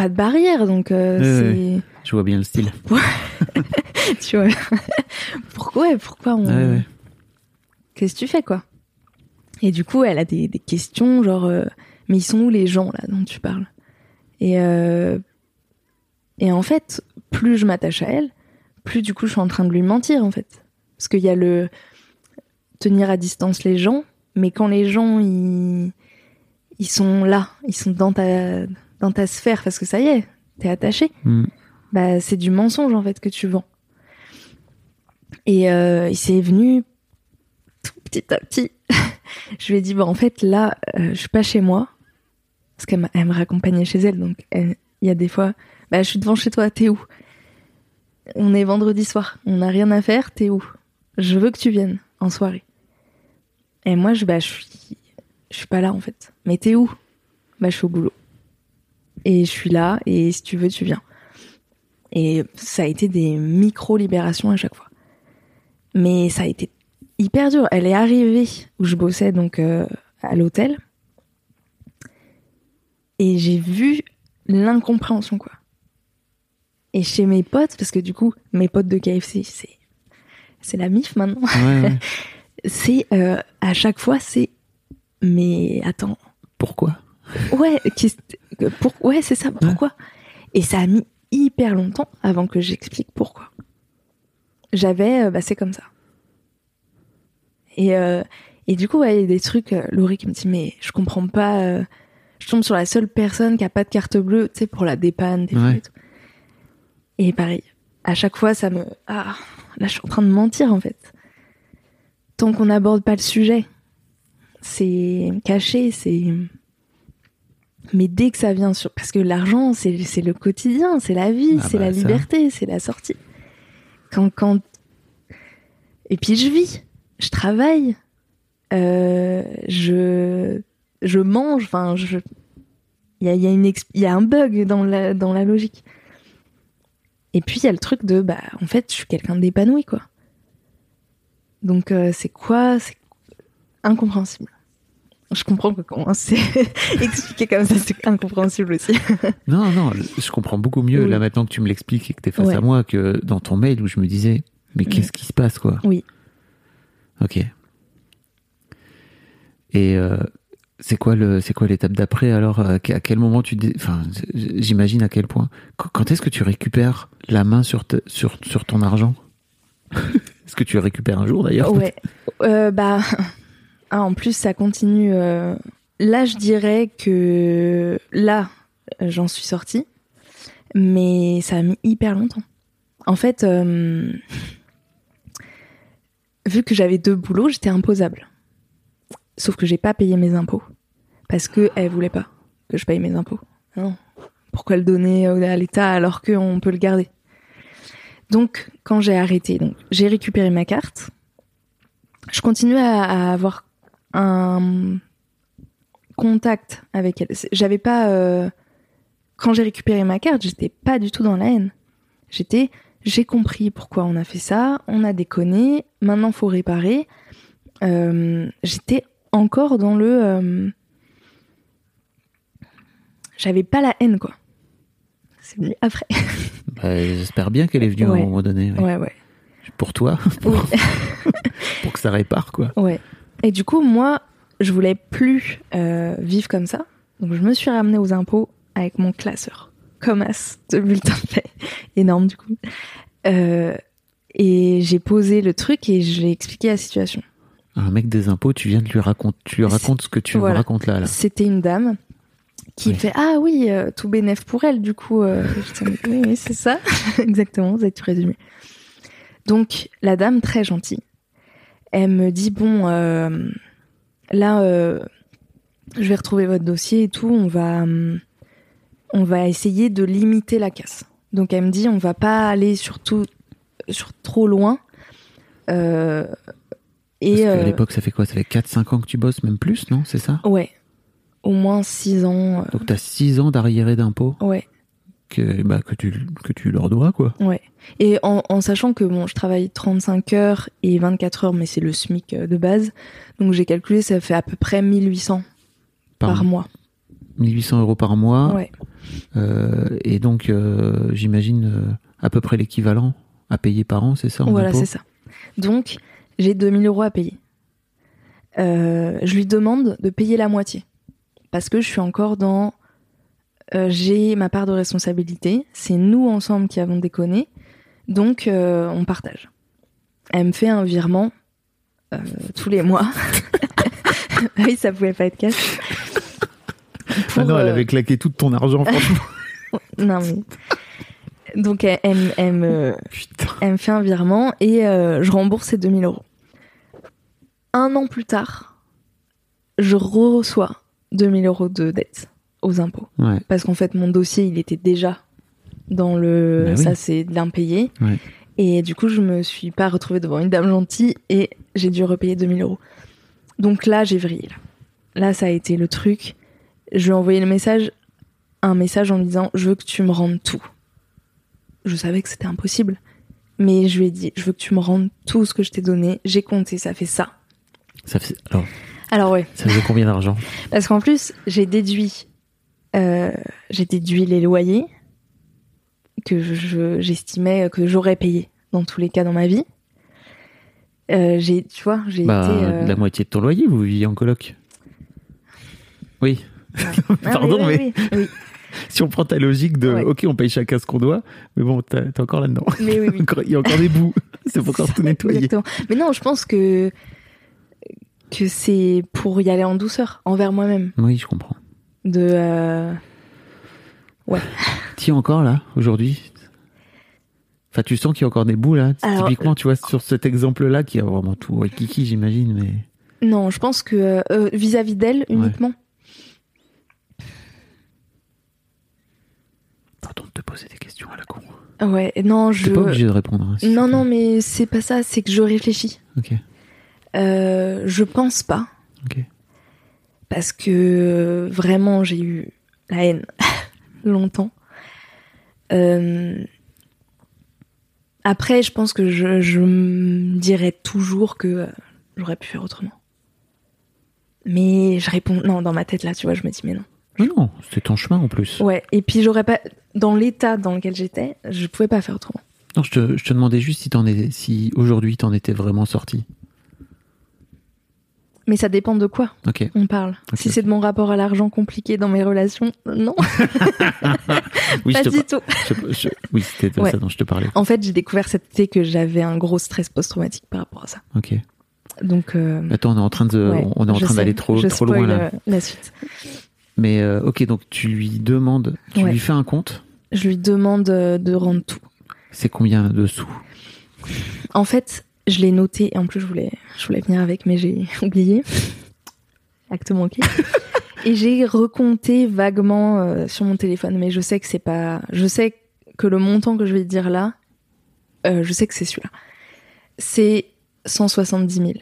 pas de barrière, donc euh, Ouais, Je vois bien le style. c'est tu vois. pourquoi pourquoi on Ouais, ouais. Qu'est-ce que tu fais, quoi? Et du coup, elle a des, des questions genre, euh, mais ils sont où les gens là dont tu parles? Et euh, et en fait, plus je m'attache à elle, plus du coup je suis en train de lui mentir en fait, parce qu'il y a le tenir à distance les gens, mais quand les gens ils ils sont là, ils sont dans ta dans ta sphère parce que ça y est, t'es attaché. Hmm. Bah c'est du mensonge en fait que tu vends. Et euh, il s'est venu tout petit à petit. je lui ai dit bah en fait là euh, je suis pas chez moi parce qu'elle elle me raccompagnait chez elle donc il y a des fois bah je suis devant chez toi t'es où? On est vendredi soir on n'a rien à faire t'es où? Je veux que tu viennes en soirée et moi je bah je suis je suis pas là en fait mais t'es où? Bah je suis au boulot et je suis là et si tu veux tu viens et ça a été des micro libérations à chaque fois mais ça a été hyper dur. Elle est arrivée où je bossais donc euh, à l'hôtel et j'ai vu l'incompréhension quoi. Et chez mes potes parce que du coup mes potes de KFC c'est c'est la mif maintenant. Ouais, ouais. c'est euh, à chaque fois c'est mais attends Pourquoi? Ouais pour ouais c'est ça pourquoi? Et ça a mis hyper longtemps avant que j'explique pourquoi. J'avais euh, bah c'est comme ça. Et euh, et du coup ouais il y a des trucs euh, Laurie qui me dit mais je comprends pas euh, je tombe sur la seule personne qui a pas de carte bleue tu sais pour la dépanne des Ouais. et tout. Et pareil à chaque fois ça me ah là je suis en train de mentir en fait. Tant qu'on n'aborde pas le sujet c'est caché c'est mais dès que ça vient sur parce que l'argent c'est le quotidien c'est la vie Ah c'est bah, la ça. liberté c'est la sortie quand quand et puis je vis je travaille, euh, je, je mange, enfin, je, il y a, y, a exp- y a un bug dans la, dans la logique. Et puis il y a le truc de, bah, en fait, je suis quelqu'un d'épanoui, quoi. Donc euh, c'est quoi C'est incompréhensible. Je comprends que comment c'est expliqué comme ça, c'est incompréhensible aussi. Non, non, je comprends beaucoup mieux Oui. là maintenant que tu me l'expliques et que tu es face Ouais. à moi que dans ton mail où je me disais, mais qu'est-ce qui se passe, quoi? Oui. Ok. Et euh, c'est quoi le, c'est quoi l'étape d'après alors? À que- à quel moment tu, dé- enfin, j'imagine à quel point. Quand quand est-ce que tu récupères la main sur te- sur sur ton argent? Est-ce que tu le récupères un jour d'ailleurs? Ouais. Euh, bah, ah, en plus, ça continue. euh, Là, je dirais que là, j'en suis sortie, mais ça a mis hyper longtemps. En fait, euh, vu que j'avais deux boulots, j'étais imposable. Sauf que j'ai pas payé mes impôts parce que elle voulait pas que je paye mes impôts. Non. Pourquoi le donner à l'État alors qu'on peut le garder? Donc, quand j'ai arrêté, donc j'ai récupéré ma carte. Je continuais à, à avoir un contact avec elle. J'avais pas. euh, Quand j'ai récupéré ma carte, j'étais pas du tout dans la haine. J'étais. J'ai compris pourquoi on a fait ça. On a déconné. Maintenant, faut réparer. Euh, j'étais encore dans le. euh, J'avais pas la haine, quoi. C'est venu après. Bah, J'espère bien qu'elle est venue à Ouais. un moment donné. ouais. Ouais, ouais. Pour toi, Oui. pour que ça répare quoi. Ouais. Et du coup, moi, je voulais plus euh, vivre comme ça. Donc, je me suis ramenée aux impôts avec mon classeur. Comme as de bulletin de paie. Énorme, du coup. Euh, et j'ai posé le truc et je l'ai expliqué la situation. Un mec des impôts, tu viens de lui raconter, tu lui racontes ce que tu Voilà. racontes là. là. C'était une dame qui Oui. fait Ah oui, euh, tout bénef pour elle, du coup. euh, oui, oui, c'est ça. Exactement, vous avez tout résumé. Donc, la dame, très gentille, elle me dit Bon, euh, là, euh, je vais retrouver votre dossier et tout, on va, hum, on va essayer de limiter la casse. Donc, elle me dit On va pas aller sur, tout- sur trop loin. Euh, et Parce euh, l'époque, ça fait quoi? Ça fait 4-5 ans que tu bosses, même plus, non? C'est ça? Ouais, au moins six ans. euh, Donc t'as 6 ans d'arriérés d'impôts? Ouais. Que, bah, que, tu, que tu leur dois, quoi. Ouais. Et en, en sachant que bon, je travaille 35 heures et 24 heures, mais c'est le SMIC euh, de base. Donc j'ai calculé, ça fait à peu près 1800 par, mois. 1800 euros par mois. Ouais. Euh, et donc, euh, j'imagine euh, à peu près l'équivalent à payer par an, c'est ça en Voilà, c'est ça. Donc j'ai 2000 euros à payer. Je lui demande de payer la moitié. Parce que je suis encore dans. Euh, j'ai ma part de responsabilité. C'est nous ensemble qui avons déconné. Donc euh, on partage. Elle me fait un virement euh, tous les mois. oui, ça pouvait pas être cash. Ah non, elle avait claqué tout ton argent, franchement. non, mais... Donc elle, elle me- elle me, Putain. elle me fait un virement et je rembourse ces 2000 euros. Un an plus tard, je reçois 2000 euros de dette aux impôts. Ouais. Parce qu'en fait, mon dossier, il était déjà dans le... Bah oui. Ça, c'est de l'impayé. Ouais. Et du coup, je me suis pas retrouvée devant une dame gentille et j'ai dû repayer 2000 euros. Donc là, j'ai vrillé. Là. là, ça a été le truc. Je lui ai envoyé le message, un message en me disant Je veux que tu me rendes tout. Je savais que c'était impossible. Mais je lui ai dit Je veux que tu me rendes tout ce que je t'ai donné. J'ai compté, ça fait ça. Ça, fait... Alors, Alors, ouais. ça faisait combien d'argent? Parce qu'en plus, j'ai déduit, euh, j'ai déduit les loyers que je- j'estimais que j'aurais payé dans tous les cas dans ma vie. Euh, j'ai, tu vois, j'ai bah, été. euh, La moitié de ton loyer, vous viviez en coloc Oui. Ah, Pardon, oui, mais oui, oui, oui. si on prend ta logique de Ouais. OK, on paye chacun ce qu'on doit, mais bon, t'es encore là-dedans. Mais oui, Il y a encore des bouts. C'est pas encore tout nettoyer. Exactement. Mais non, je pense que que c'est pour y aller en douceur envers moi-même. Oui, je comprends. De euh, T'y es encore là, aujourd'hui? Enfin, tu sens qu'il y a encore des bouts là. Alors, Typiquement, tu vois, sur cet exemple-là, qui a vraiment tout ouais, kiki, j'imagine, mais. non, je pense que euh, euh, vis-à-vis d'elle uniquement. Pardon de te poser des questions à la con. Ouais, non, je. T'es pas obligé de répondre. hein, si Non, non, mais c'est pas ça. C'est que je réfléchis. Ok. Euh, je pense pas. Ok. Parce que euh, vraiment, j'ai eu la haine longtemps. Euh, après, je pense que je, je me dirais toujours que euh, j'aurais pu faire autrement. Mais je réponds non dans ma tête là, tu vois, je me dis mais non. Mais non, c'était ton chemin en plus. Ouais, et puis j'aurais pas dans l'état dans lequel j'étais, je pouvais pas faire autrement. Non, je te, je te demandais juste si, es, si aujourd'hui t'en étais vraiment sorti. Mais ça dépend de quoi on parle. Si c'est de mon rapport à l'argent compliqué dans mes relations, non, Oui, pas je te du tout. je- je- oui, c'était de Ouais. ça dont je te parlais. En fait, j'ai découvert cet été que j'avais un gros stress post-traumatique par rapport à ça. Ok. Donc, euh, Attends, on est en train de, ouais, on est en train d'aller trop, Je trop loin là. euh, la suite. Mais euh, ok, donc tu lui demandes, tu Ouais. lui fais un compte. Je lui demande de rendre tout. C'est combien de sous? En fait, je l'ai noté et en plus je voulais, je voulais venir avec, mais j'ai oublié. Acte manqué. et j'ai recompté vaguement euh, sur mon téléphone, mais je sais que c'est pas. Je sais que le montant que je vais te dire là, euh, je sais que c'est celui-là. C'est 170 000.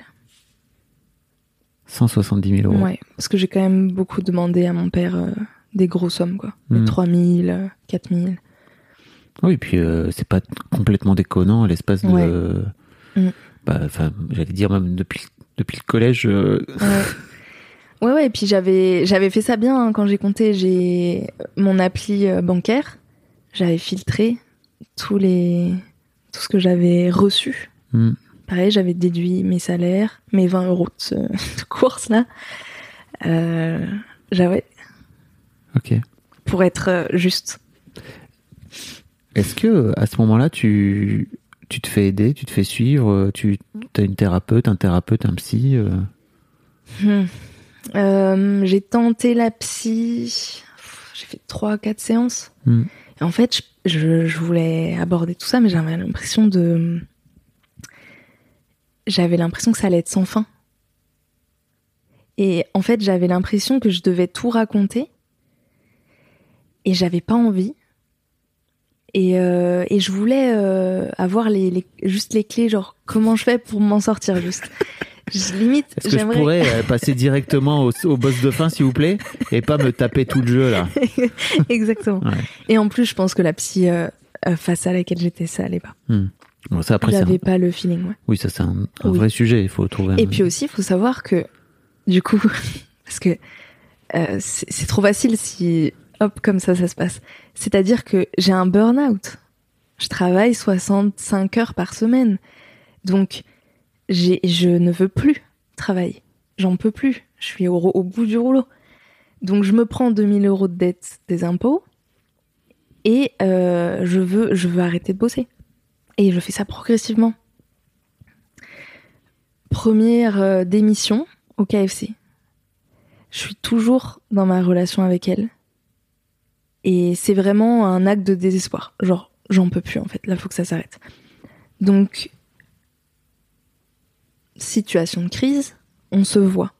170 000 euros. Ouais, parce que j'ai quand même beaucoup demandé à mon père euh, des grosses sommes, quoi. Hmm. 3 000, euh, 4 000. Oui, puis euh, c'est pas complètement déconnant à l'espace de. Ouais. Mm. Bah, enfin, j'allais dire même depuis, depuis le collège. euh, Ouais. Ouais, ouais, et puis j'avais, j'avais fait ça bien hein, quand j'ai compté. J'ai mon appli euh, bancaire, j'avais filtré tous les, tout ce que j'avais reçu. hmm. Pareil, j'avais déduit mes salaires, mes 20 euros de, de course là. Euh, j'avais, Ok. pour être euh, juste. Est-ce que à ce moment-là, tu, tu te fais aider, tu te fais suivre, euh, tu as une thérapeute, un thérapeute, un psy euh, Hmm. Euh, j'ai tenté la psy, j'ai fait 3-4 séances. Hmm. Et en fait, je, je- je voulais aborder tout ça, mais j'avais l'impression de. J'avais l'impression que ça allait être sans fin. Et en fait, j'avais l'impression que je devais tout raconter. Et j'avais pas envie. Et, euh, et je voulais euh, avoir les, les- juste les clés, genre comment je fais pour m'en sortir juste. Je, limite, Est-ce que je pourrais euh, passer directement au, au boss de fin, s'il vous plaît, et pas me taper tout le jeu là? Exactement. Ouais. Et en plus, je pense que la psy euh, euh, face à laquelle j'étais, ça allait pas. Hmm. Bon, ça après, J'avais un- pas le feeling, ouais. oui, ça c'est un, un Oui. vrai sujet. Il faut trouver. Et un- puis aussi, il faut savoir que, du coup, parce que euh, c'est c'est trop facile si, hop, comme ça, ça se passe. C'est-à-dire que j'ai un burn-out. Je travaille 65 heures par semaine. Donc, je ne veux plus travailler. J'en peux plus. Je suis au, au bout du rouleau. Donc, je me prends 2000 euros de dette des impôts et euh, je, veux, je veux arrêter de bosser. Et je fais ça progressivement. Première euh, démission au KFC. Je suis toujours dans ma relation avec elle. Et c'est vraiment un acte de désespoir. Genre, j'en peux plus en fait. Là, faut que ça s'arrête. Donc, situation de crise, on se voit.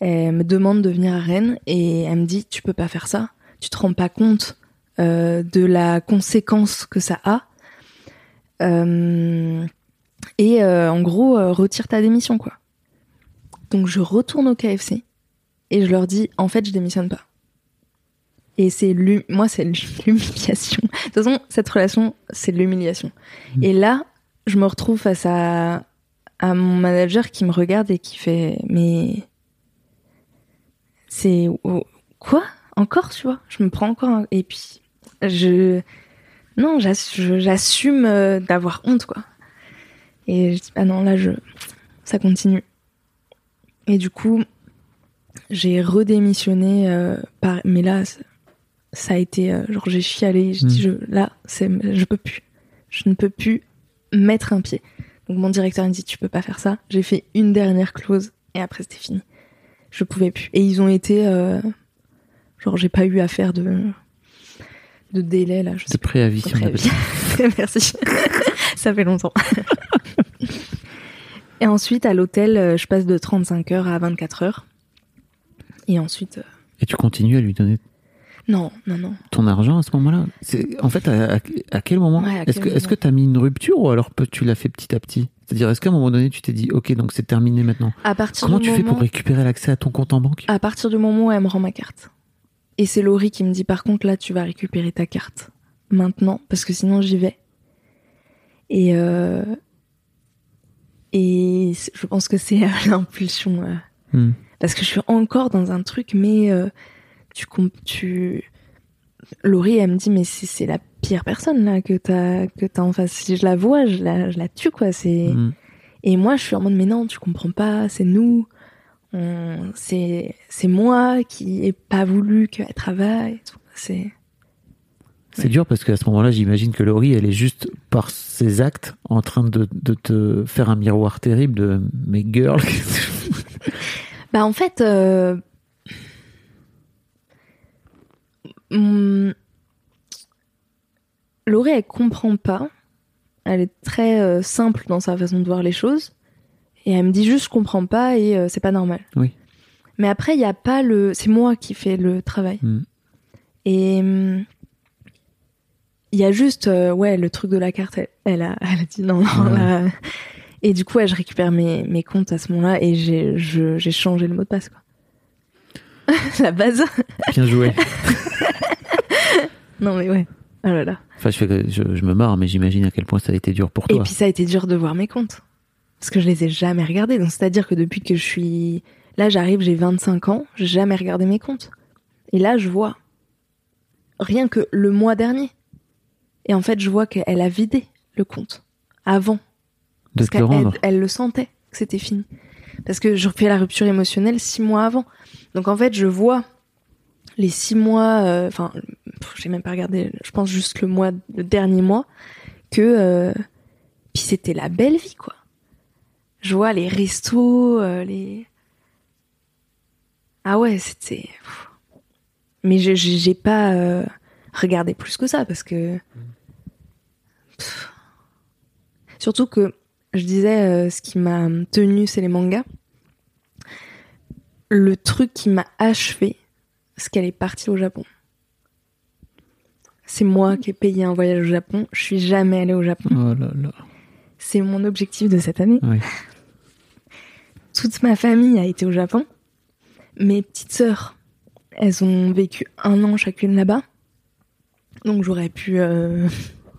Elle me demande de venir à Rennes et elle me dit Tu peux pas faire ça. Tu te rends pas compte euh, de la conséquence que ça a. Euh, et euh, en gros, retire ta démission, quoi. Donc je retourne au KFC et je leur dis, en fait, je démissionne pas. Et c'est moi, c'est l'humiliation. De toute façon, cette relation, c'est l'humiliation. Et là, je me retrouve face à, à mon manager qui me regarde et qui fait, mais c'est quoi? Encore, tu vois? Je me prends encore un- et puis je non, j'assume euh, d'avoir honte, quoi. Et je dis, ah non, là, je, ça continue. Et du coup, j'ai redémissionné, euh, par, mais là, ça, a été, euh, genre, j'ai chialé, j'ai dit, Mm. je, là, c'est, je peux plus. Je ne peux plus mettre un pied. Donc, mon directeur me dit, tu peux pas faire ça. J'ai fait une dernière clause et après, c'était fini. Je pouvais plus. Et ils ont été, euh, genre, j'ai pas eu à faire de, de délai, là, je de préavis. Préavis. Merci. ça fait longtemps. Et ensuite, à l'hôtel, euh, je passe de 35 heures à 24 heures. Et ensuite, Et tu continues à lui donner non, non, non. ton argent à ce moment-là En fait, à, quel moment Ouais, Est-ce que moment que t'as mis une rupture ou alors tu l'as fait petit à petit? C'est-à-dire, est-ce qu'à un moment donné, tu t'es dit, ok, donc c'est terminé maintenant? À partir Comment du tu fais pour récupérer l'accès à ton compte en banque? À partir du moment où elle me rend ma carte. Et c'est Laurie qui me dit par contre là tu vas récupérer ta carte maintenant parce que sinon j'y vais. Et euh, et je pense que c'est l'impulsion euh, Hmm. parce que je suis encore dans un truc mais euh, tu tu Laurie elle me dit mais c'est la pire personne là que t'as que t'as en face si je la vois je la je la tue quoi c'est Hmm. et moi, je suis en mode, mais non, tu comprends pas, c'est nous. On- C'est c'est moi qui ai pas voulu qu'elle travaille. C'est C'est dur parce qu'à ce moment-là, j'imagine que Laurie, elle est juste par ses actes en train de, de te faire un miroir terrible de mais girl. Bah en fait, euh... hum, Laurie, elle comprend pas. Elle est très euh, simple dans sa façon de voir les choses. Et elle me dit juste, je comprends pas et euh, c'est pas normal. Oui. Mais après, il y a pas le. C'est moi qui fais le travail. Hmm. Et hum, il y a juste, euh, ouais, le truc de la carte, elle, elle a, elle a dit non, non, Ouais. là. Et du coup, ouais, je récupère mes, mes comptes à ce moment-là et j'ai changé le mot de passe, quoi. la base. Bien joué. Non, mais ouais. Oh là là. Enfin, je, fais que- je, je me marre, mais j'imagine à quel point ça a été dur pour Et toi. puis ça a été dur de voir mes comptes. Parce que je les ai jamais regardés. Donc c'est-à-dire que depuis que je suis. Là, j'arrive, j'ai 25 ans, j'ai jamais regardé mes comptes. Et là, je vois. Rien que le mois dernier. Et en fait, je vois qu'elle a vidé le compte. Avant. de Parce qu'elle elle, le sentait que c'était fini. Parce que je fais la rupture émotionnelle six mois avant. Donc en fait, je vois les six mois, euh, enfin, j'ai même pas regardé, je pense juste le mois, le dernier mois, que euh, puis c'était la belle vie quoi. Je vois les restos, euh, les ah ouais, c'était. Mais j'ai pas euh, regardé plus que ça parce que Pff. surtout que je disais ce qui m'a tenu c'est les mangas. Le truc qui m'a achevé, c'est qu'elle est partie au Japon. C'est moi qui ai payé un voyage au Japon. Je suis jamais allée au Japon. Oh là là. C'est mon objectif de cette année. Oui. Toute ma famille a été au Japon. Mes petites sœurs, elles ont vécu un an chacune là-bas. Donc j'aurais pu euh,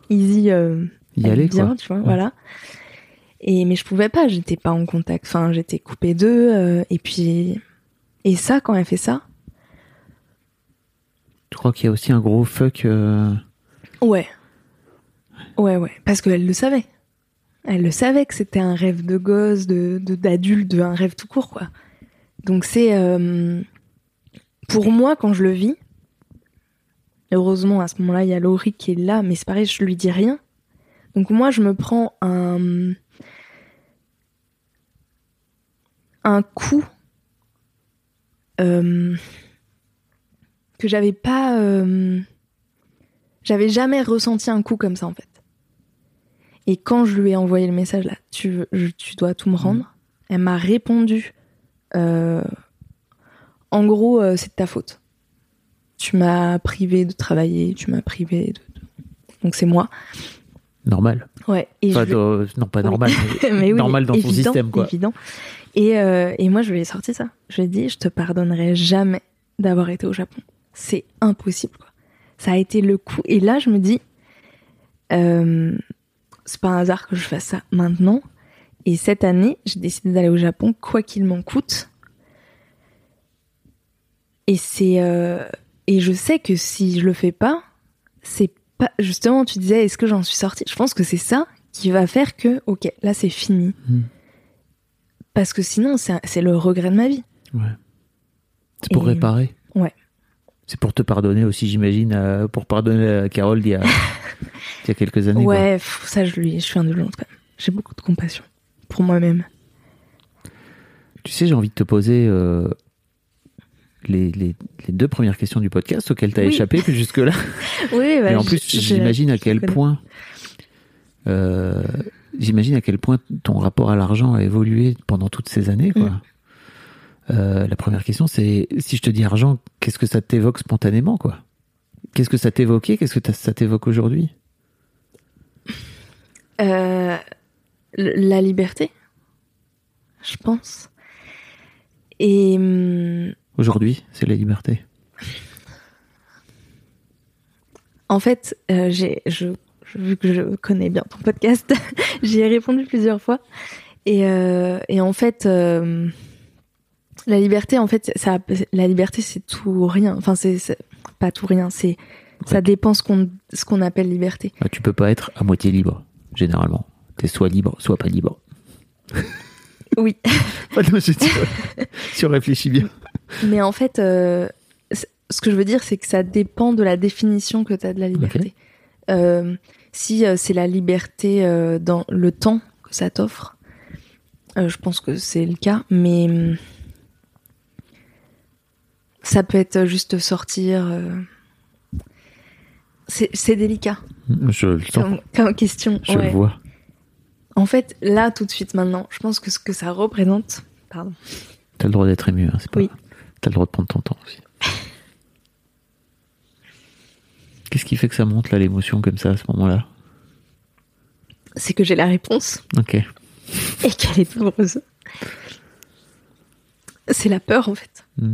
easy euh, Y aller, bien, quoi. tu vois, voilà. Et mais je pouvais pas, j'étais pas en contact. Enfin, j'étais coupée d'eux. euh, et puis et ça, quand elle fait ça, Je crois qu'il y a aussi un gros fuck. euh, ouais, ouais, ouais, parce qu'elle le savait. Elle le savait que c'était un rêve de gosse, de d'adulte, de, un rêve tout court, quoi. Donc c'est euh, pour moi quand je le vis. Heureusement à ce moment-là il y a Laurie qui est là, mais c'est pareil, je lui dis rien. Donc moi je me prends un un coup euh, que j'avais pas euh, j'avais jamais ressenti un coup comme ça en fait. Et quand je lui ai envoyé le message là, tu, je- tu dois tout me rendre, elle m'a répondu euh, en gros, euh, c'est de ta faute. Tu m'as privé de travailler, tu m'as privé de. de- Donc c'est moi. Normal. Ouais. Et je Non, pas normal. mais Mais oui, normal dans ton évident, système, quoi. Évident. Et, et moi, je lui ai sorti ça. Je lui ai dit, je te pardonnerai jamais d'avoir été au Japon. C'est impossible, quoi. Ça a été le coup. Et là, je me dis, euh, c'est pas un hasard que je fasse ça maintenant. Et cette année, j'ai décidé d'aller au Japon, quoi qu'il m'en coûte. Et c'est, euh, et je sais que si je le fais pas, c'est pas, justement, tu disais, est-ce que j'en suis sortie? Je pense que c'est ça qui va faire que, ok, là, c'est fini. Hmm. Parce que sinon, c'est c'est le regret de ma vie. Ouais. C'est pour Et- réparer. Ouais. C'est pour te pardonner aussi, j'imagine, euh, pour pardonner à Carole d'il y y a quelques années. Ouais, pff, ça, je lui, je suis indulgente quand même. J'ai beaucoup de compassion pour moi-même. Tu sais, j'ai envie de te poser euh, les, les, les deux premières questions du podcast auxquelles tu as Oui. échappé que jusque-là. Oui, bah, Et en plus, j'imagine à quel point. euh, j'imagine à quel point ton rapport à l'argent a évolué pendant toutes ces années. Quoi. Mm. Euh, la première question, c'est si je te dis argent, qu'est-ce que ça t'évoque spontanément quoi? Qu'est-ce que ça t'évoquait? Qu'est-ce que ça t'évoque aujourd'hui? Euh, La liberté, je pense. Et hum, Aujourd'hui, c'est la liberté. en fait, euh, j'ai, je, vu que je connais bien ton podcast, j'y ai répondu plusieurs fois. Et, et en fait, la liberté, en fait, ça, la liberté, c'est tout ou rien. Enfin, c'est pas tout ou rien. C'est ça dépend ce qu'on ce qu'on appelle liberté. Bah, tu peux pas être à moitié libre, généralement. T'es soit libre, soit pas libre. Oui. Ah non, si on réfléchit bien. Mais en fait, euh, ce que je veux dire, c'est que ça dépend de la définition que tu as de la liberté. Euh, si euh, c'est la liberté dans le temps que ça t'offre, je pense que c'est le cas, mais hum, ça peut être juste sortir. euh, c'est délicat Je le sens, comme, comme question. je ouais. le vois. En fait, là, tout de suite, maintenant, je pense que ce que ça représente. Pardon. T'as le droit d'être ému, hein, c'est pas. Oui. T'as le droit de prendre ton temps aussi. Qu'est-ce qui fait que ça monte là l'émotion comme ça à ce moment-là? C'est que j'ai la réponse. Ok. et qu'elle est douloureuse. C'est la peur en fait. Mm.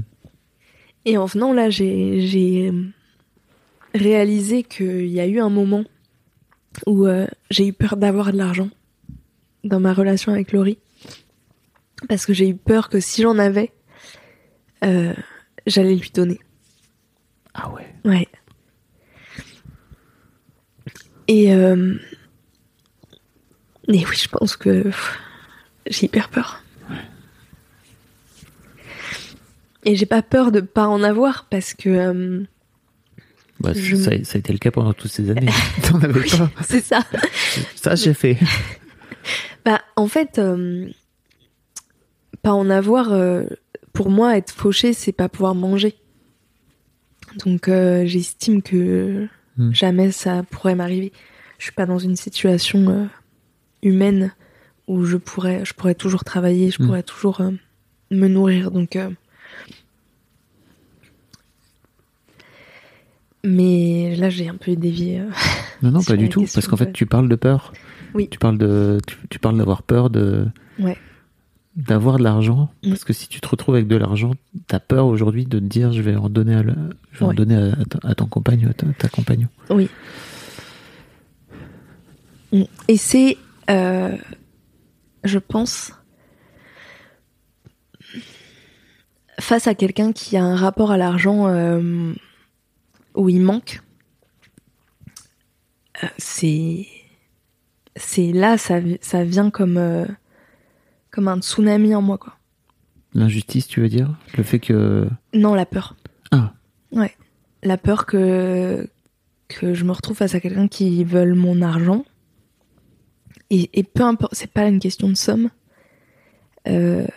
Et en venant là, j'ai réalisé qu'il y a eu un moment où euh, j'ai eu peur d'avoir de l'argent dans ma relation avec Laurie. Parce que j'ai eu peur que si j'en avais, euh, j'allais lui donner. Ah ouais. Ouais. Et, euh, et oui, je pense que j'ai hyper peur. Et j'ai pas peur de pas en avoir parce que euh, Bah, Je- ça, ça a été le cas pendant toutes ces années. T'en avais pas. c'est ça. Ça, j'ai fait. Bah, en fait, euh, pas en avoir, euh, pour moi, être fauché, c'est pas pouvoir manger. Donc, euh, j'estime que Hmm. jamais ça pourrait m'arriver. Je suis pas dans une situation euh, humaine où je pourrais, je pourrais toujours travailler, je Hmm. pourrais toujours euh, me nourrir. Donc, euh, mais là, j'ai un peu dévié. euh, Non, non, pas du tout. Parce qu'en fait, tu parles de peur. Oui. Tu parles de, tu, tu parles d'avoir peur de, Ouais. d'avoir de l'argent. Mm. Parce que si tu te retrouves avec de l'argent, t'as peur aujourd'hui de te dire, je vais en donner à, la- je vais en donner à, ton compagne, à ta, ta compagne. Oui. Mm. Et c'est, euh, je pense, face à quelqu'un qui a un rapport à l'argent euh, où il manque, euh, c'est, c'est là, ça, ça vient comme, euh, comme un tsunami en moi, quoi. L'injustice, tu veux dire? Le fait que. Non, la peur. Ah, Ouais. La peur que, que je me retrouve face à quelqu'un qui veut mon argent. Et, et peu importe, c'est pas une question de somme. Euh,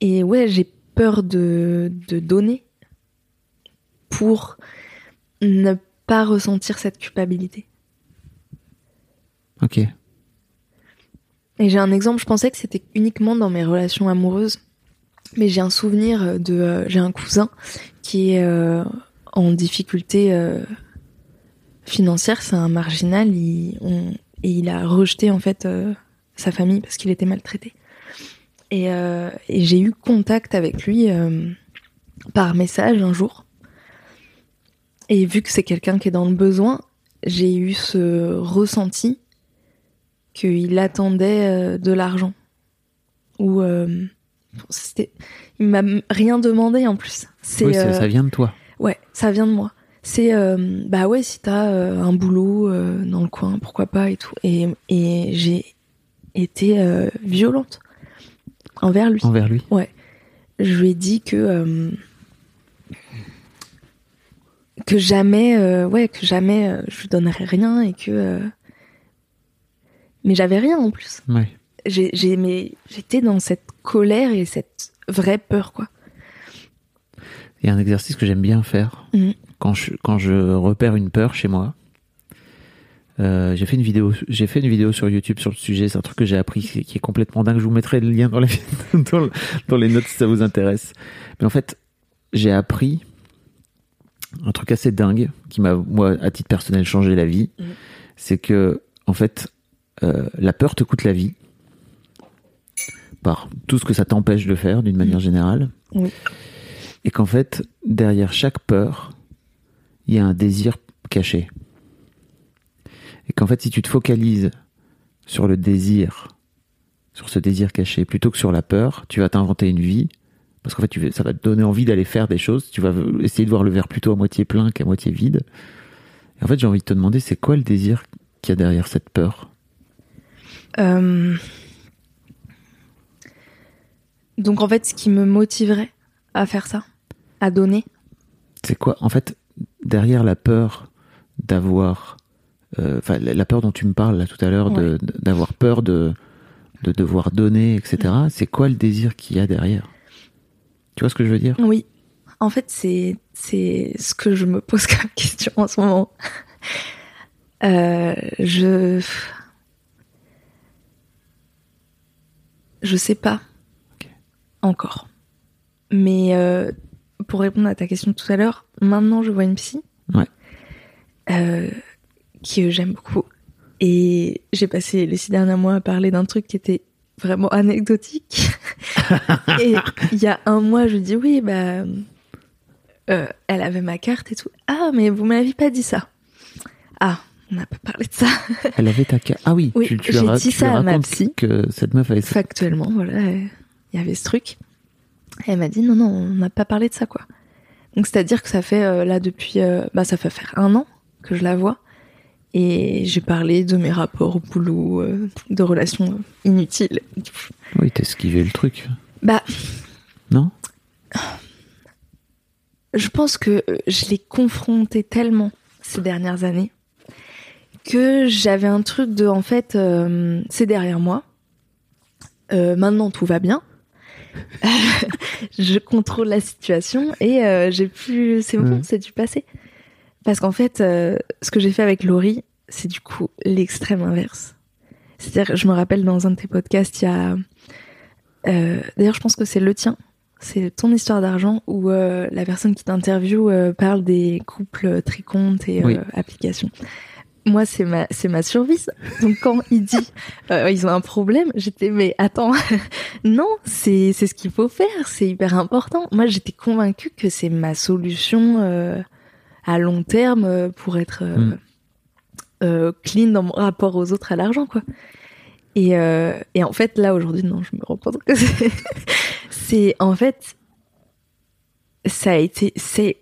et ouais, j'ai peur de, de donner pour ne pas ressentir cette culpabilité. ok. Et j'ai un exemple, je pensais que c'était uniquement dans mes relations amoureuses, mais j'ai un souvenir de, euh, j'ai un cousin qui est euh, en difficulté euh, financière, c'est un marginal, il, on- et il a rejeté en fait sa famille parce qu'il était maltraité. Et, et j'ai eu contact avec lui par message un jour. Et vu que c'est quelqu'un qui est dans le besoin, j'ai eu ce ressenti qu'il attendait euh, de l'argent. Ou euh, c'était, il m'a rien demandé en plus. C'est, Oui, ça, euh, ça vient de toi. ouais, ça vient de moi. C'est euh, bah ouais, si t'as euh, un boulot dans le coin, pourquoi pas et tout. Et, et j'ai été euh, violente envers lui. Envers lui. Je lui ai dit que euh, que jamais, euh, ouais, que jamais euh, je lui donnerais rien et que euh, mais j'avais rien en plus. Ouais. J'ai, j'ai, mais j'étais dans cette colère et cette vraie peur quoi. Il y a un exercice que j'aime bien faire Mhm. quand je quand je repère une peur chez moi. Euh, j'ai fait une vidéo j'ai fait une vidéo sur YouTube sur le sujet. C'est un truc que j'ai appris qui qui est complètement dingue. Je vous mettrai le lien dans les dans, le- dans les notes si ça vous intéresse. Mais en fait, j'ai appris un truc assez dingue qui m'a moi à titre personnel changé la vie. Mhm. C'est que en fait euh, la peur te coûte la vie par tout ce que ça t'empêche de faire d'une manière générale. Oui. Et qu'en fait, derrière chaque peur, il y a un désir caché. Et qu'en fait, si tu te focalises sur le désir, sur ce désir caché, plutôt que sur la peur, tu vas t'inventer une vie. Parce qu'en fait, tu, ça va te donner envie d'aller faire des choses. Tu vas essayer de voir le verre plutôt à moitié plein qu'à moitié vide. Et en fait, j'ai envie de te demander, c'est quoi le désir qu'il y a derrière cette peur? Euh, Donc en fait, ce qui me motiverait à faire ça, à donner, C'est quoi? En fait, derrière la peur d'avoir, euh, enfin la la peur dont tu me parles là tout à l'heure, d'avoir peur de de devoir donner, etc. C'est quoi le désir qu'il y a derrière? Tu vois ce que je veux dire? Oui. En fait, c'est c'est ce que je me pose comme question en ce moment. Euh, je je sais pas encore. Mais euh, pour répondre à ta question tout à l'heure, maintenant je vois une psy. Ouais. Euh, que j'aime beaucoup. Et j'ai passé les six derniers mois à parler d'un truc qui était vraiment anecdotique. et il y a un mois, je dis oui, bah, euh, elle avait ma carte et tout. Ah, mais vous m'aviez pas dit ça. Ah, on n'a pas parlé de ça. Elle avait ta carte. Ah oui, Oui, tu, tu j'ai dit tu ça à ma psy. que cette meuf avait ça. Factuellement, voilà, euh, il y avait ce truc. Et elle m'a dit non, non, on n'a pas parlé de ça, quoi. Donc c'est-à-dire que ça fait euh, là depuis, euh, bah ça fait faire un an que je la vois. Et j'ai parlé de mes rapports au boulot, euh, de relations inutiles. Oui, t'as esquivé le truc. Bah, Non? je pense que euh, je l'ai confronté tellement ces dernières années que j'avais un truc de en fait euh, c'est derrière moi. Euh, maintenant tout va bien. je contrôle la situation et j'ai plus c'est bon, Ouais. c'est du passé. Parce qu'en fait euh, ce que j'ai fait avec Laurie, c'est du coup l'extrême inverse. C'est-à-dire je me rappelle dans un de tes podcasts, il y a euh, d'ailleurs je pense que c'est le tien c'est ton histoire d'argent où euh, la personne qui t'interviewe euh, parle des couples tricomptes et Oui. euh, applications. Moi, c'est ma, c'est ma survie. ça. Donc, quand il dit euh, ils ont un problème, j'étais mais attends, non, c'est c'est ce qu'il faut faire, c'est hyper important. Moi, j'étais convaincue que c'est ma solution euh, à long terme pour être euh, Mm. Euh, clean dans mon rapport aux autres à l'argent, quoi. Et, euh, et en fait, là aujourd'hui, non, je me rends compte que c'est en fait ça a été c'est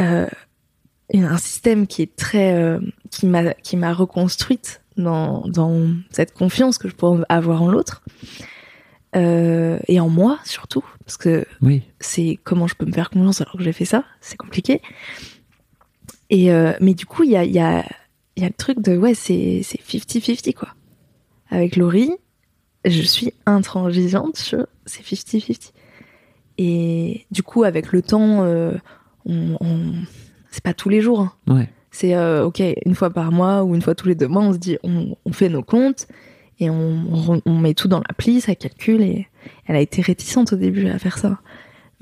euh, un système qui est très qui m'a qui m'a reconstruite dans dans cette confiance que je pourrais avoir en l'autre Euh, et en moi surtout parce que Oui. c'est comment je peux me faire confiance alors que j'ai fait ça c'est compliqué et euh, mais du coup il y a il y a il y a le truc de ouais c'est c'est 50-50 quoi avec Laurie je suis intransigeante sur c'est 50-50 et du coup avec le temps euh, on, on- c'est pas tous les jours hein. Ouais. c'est euh, ok une fois par mois ou une fois tous les deux mois on se dit on, on fait nos comptes et on met tout dans l'appli ça calcule et elle a été réticente au début à faire ça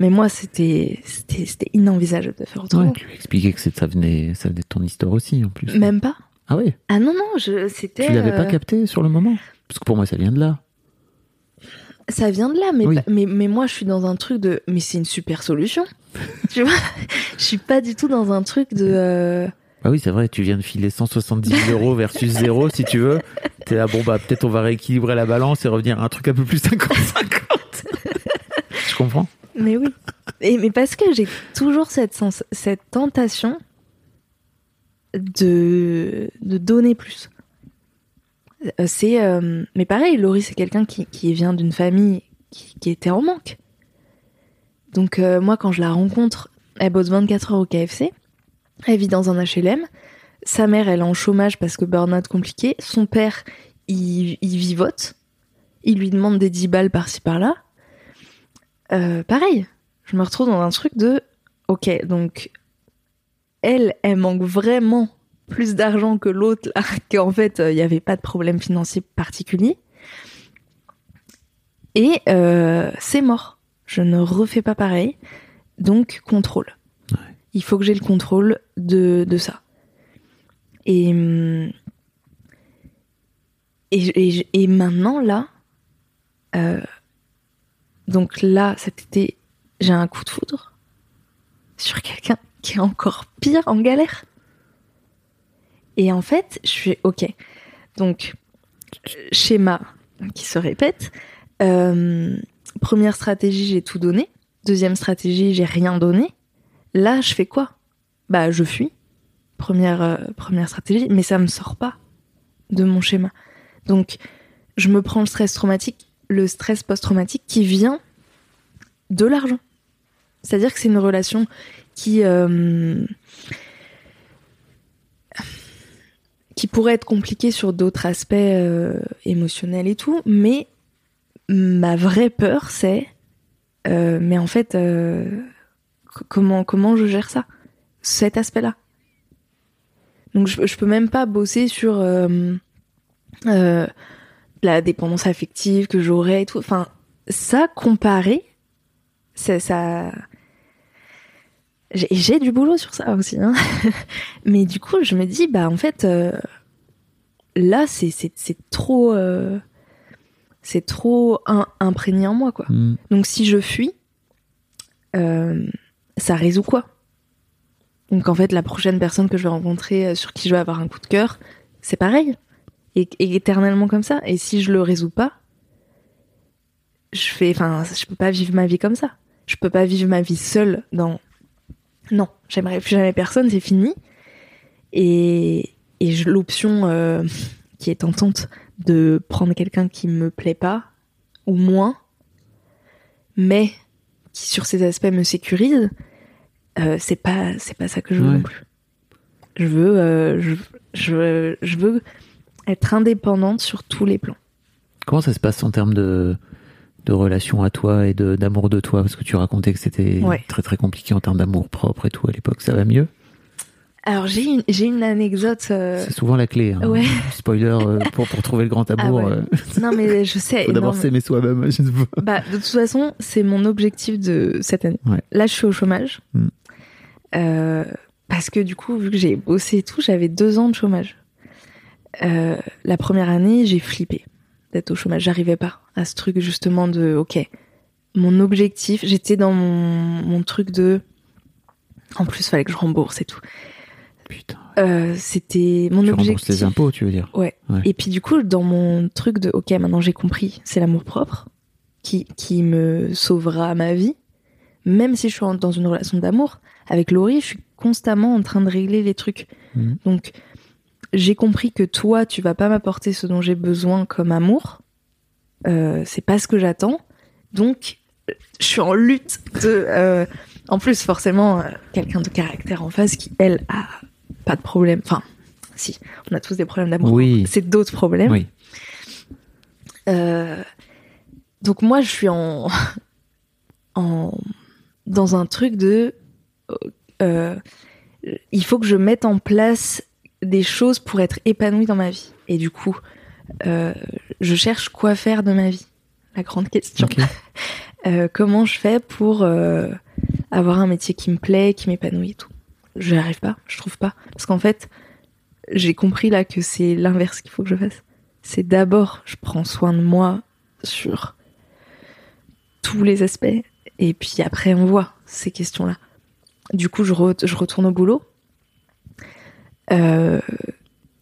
mais moi c'était c'était c'était inenvisageable de faire autrement Ouais, tu lui expliquais que ça venait, ça venait de ton histoire aussi en plus. même pas Ah ouais ah non non je c'était Tu l'avais pas euh, capté sur le moment Parce que pour moi, ça vient de là. ça vient de là mais, Oui. mais mais moi je suis dans un truc de mais c'est une super solution tu vois? Je suis pas du tout dans un truc de euh, Bah oui, c'est vrai, tu viens de filer 170 000 euros versus zéro, si tu veux. T'es là, bon, bah, peut-être on va rééquilibrer la balance et revenir à un truc un peu plus 50-50. Je comprends. Mais oui. Et, mais parce que j'ai toujours cette, cette tentation de, de donner plus. Euh, C'est, euh, mais pareil, Laurie, c'est quelqu'un qui, qui vient d'une famille qui, qui était en manque. Donc, euh, moi, quand je la rencontre, elle bosse 24 heures au KFC. Elle vit dans un HLM. Sa mère, elle est en chômage parce que burn-out compliqué. Son père, il, il vivote. Il lui demande des 10 balles par-ci par-là. Euh, pareil, je me retrouve dans un truc de ok, donc elle, elle manque vraiment plus d'argent que l'autre, là, qu'en fait, il n'y avait pas de problème financier particulier. Et euh, c'est mort. Je ne refais pas pareil. Donc, contrôle. Il faut que j'ai le contrôle de, de ça. Et, hum, et, et, et maintenant, là, euh, donc là, cet été, j'ai un coup de foudre sur quelqu'un qui est encore pire en galère. Et en fait, je suis OK. Donc, euh, schéma qui se répète. Euh, première stratégie, j'ai tout donné. Deuxième stratégie, j'ai rien donné. Là, je fais quoi? Bah, je fuis. Première, euh, première stratégie, mais ça me sort pas de mon schéma. Donc, je me prends le stress traumatique, le stress post-traumatique qui vient de l'argent. C'est-à-dire que c'est une relation qui euh, pourrait être compliquée sur d'autres aspects euh, émotionnels et tout, mais ma vraie peur c'est euh, mais en fait comment comment je gère ça cet aspect-là donc je, je peux même pas bosser sur la dépendance affective que j'aurais et tout enfin ça comparé ça, ça... j'ai du boulot sur ça aussi hein. mais du coup je me dis bah en fait euh, là c'est trop euh, c'est trop un- imprégné en moi quoi Mm. donc si je fuis euh, ça résout quoi? Donc en fait la prochaine personne que je vais rencontrer euh, sur qui je vais avoir un coup de cœur c'est pareil et, et éternellement comme ça. Et si je le résous pas je fais enfin je peux pas vivre ma vie comme ça. Je peux pas vivre ma vie seule dans non j'aimerais plus jamais personne c'est fini. Et et l'option euh, qui est tentante de prendre quelqu'un qui me plaît pas ou moins mais qui sur ces aspects me sécurise euh, c'est pas c'est pas ça que je veux Ouais. non plus. Je veux euh, je, je je veux être indépendante sur tous les plans Comment ça se passe en termes de, de relation à toi et de- d'amour de, toi? Parce que tu racontais que c'était Ouais. très très compliqué en termes d'amour propre et tout à l'époque. Ça va mieux? Alors j'ai une une anecdote euh, C'est souvent la clé. hein. ouais. Spoiler, euh, pour, pour trouver le grand Ah amour, ouais. euh, non mais je sais faut d'abord s'aimer soi-même. Bah, de toute façon, c'est mon objectif de cette année. Ouais. Là, je suis au chômage. Mm. Parce que du coup, vu que j'ai bossé et tout, j'avais deux ans de chômage. Euh, la première année, j'ai flippé d'être au chômage. J'arrivais pas à ce truc justement de, ok, mon objectif, j'étais dans mon, mon truc de, en plus, fallait que je rembourse et tout. Putain. Euh, c'était mon Tu rembourses objectif. les impôts, tu veux dire? Ouais. Ouais. Et puis du coup, dans mon truc de OK, maintenant j'ai compris, c'est l'amour propre qui qui me sauvera ma vie, même si je suis dans une relation d'amour avec Laurie, je suis constamment en train de régler les trucs. Mhm. Donc j'ai compris que toi, tu vas pas m'apporter ce dont j'ai besoin comme amour. Euh, c'est pas ce que j'attends. Donc je suis en lutte de euh, en plus forcément euh, quelqu'un de caractère en face qui elle a pas de problème. Enfin, si, on a tous des problèmes d'amour. Oui. C'est d'autres problèmes. Oui. Euh, donc moi, je suis en, en dans un truc de, euh, il faut que je mette en place des choses pour être épanouie dans ma vie. Et du coup, euh, je cherche quoi faire de ma vie. La grande question. Euh, comment je fais pour euh, avoir un métier qui me plaît, qui m'épanouit et tout. Je n'y arrive pas, je trouve pas. Parce qu'en fait, j'ai compris là que c'est l'inverse qu'il faut que je fasse. C'est d'abord, je prends soin de moi sur tous les aspects, et puis après, on voit ces questions-là. Du coup, je, re- je retourne au boulot. Euh,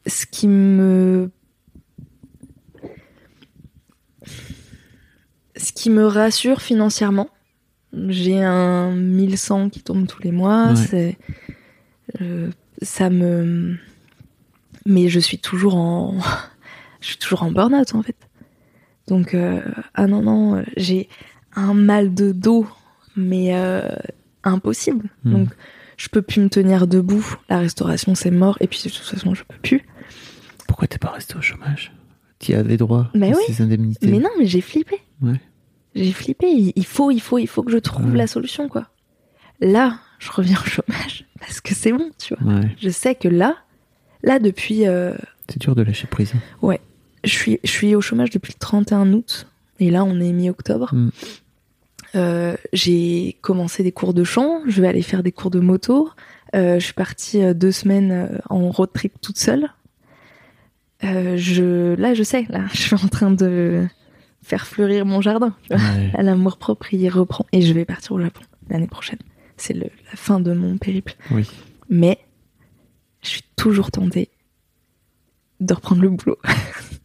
ce qui me ce qui me rassure financièrement. J'ai un 1100 qui tombe tous les mois. Ouais. C'est, euh, ça me, mais je suis toujours en, je suis toujours en burn-out en fait. Donc euh, ah non non, j'ai un mal de dos, mais euh, impossible. Hmm. Donc je peux plus me tenir debout. La restauration c'est mort. Et puis de toute façon je peux plus. Pourquoi t'es pas resté au chômage? Tu avais droit Mais à oui. ces indemnités. Mais non, mais j'ai flippé. Ouais. J'ai flippé. Il faut, il faut, il faut que je trouve Ouais. la solution, quoi. Là, je reviens au chômage parce que c'est bon, tu vois. Ouais. Je sais que là, là depuis, euh, C'est dur de lâcher prise. je suis, je suis au chômage depuis le 31 août et là, on est mi-octobre. Mm. Euh, j'ai commencé des cours de chant. Je vais aller faire des cours de moto. Euh, je suis partie euh, deux semaines euh, en road trip toute seule. Euh, je, là, je sais, là, je suis en train de faire fleurir mon jardin. Ouais. L'amour propre, il reprend. Et je vais partir au Japon l'année prochaine. C'est la fin de mon périple. Oui. Mais je suis toujours tentée de reprendre le boulot.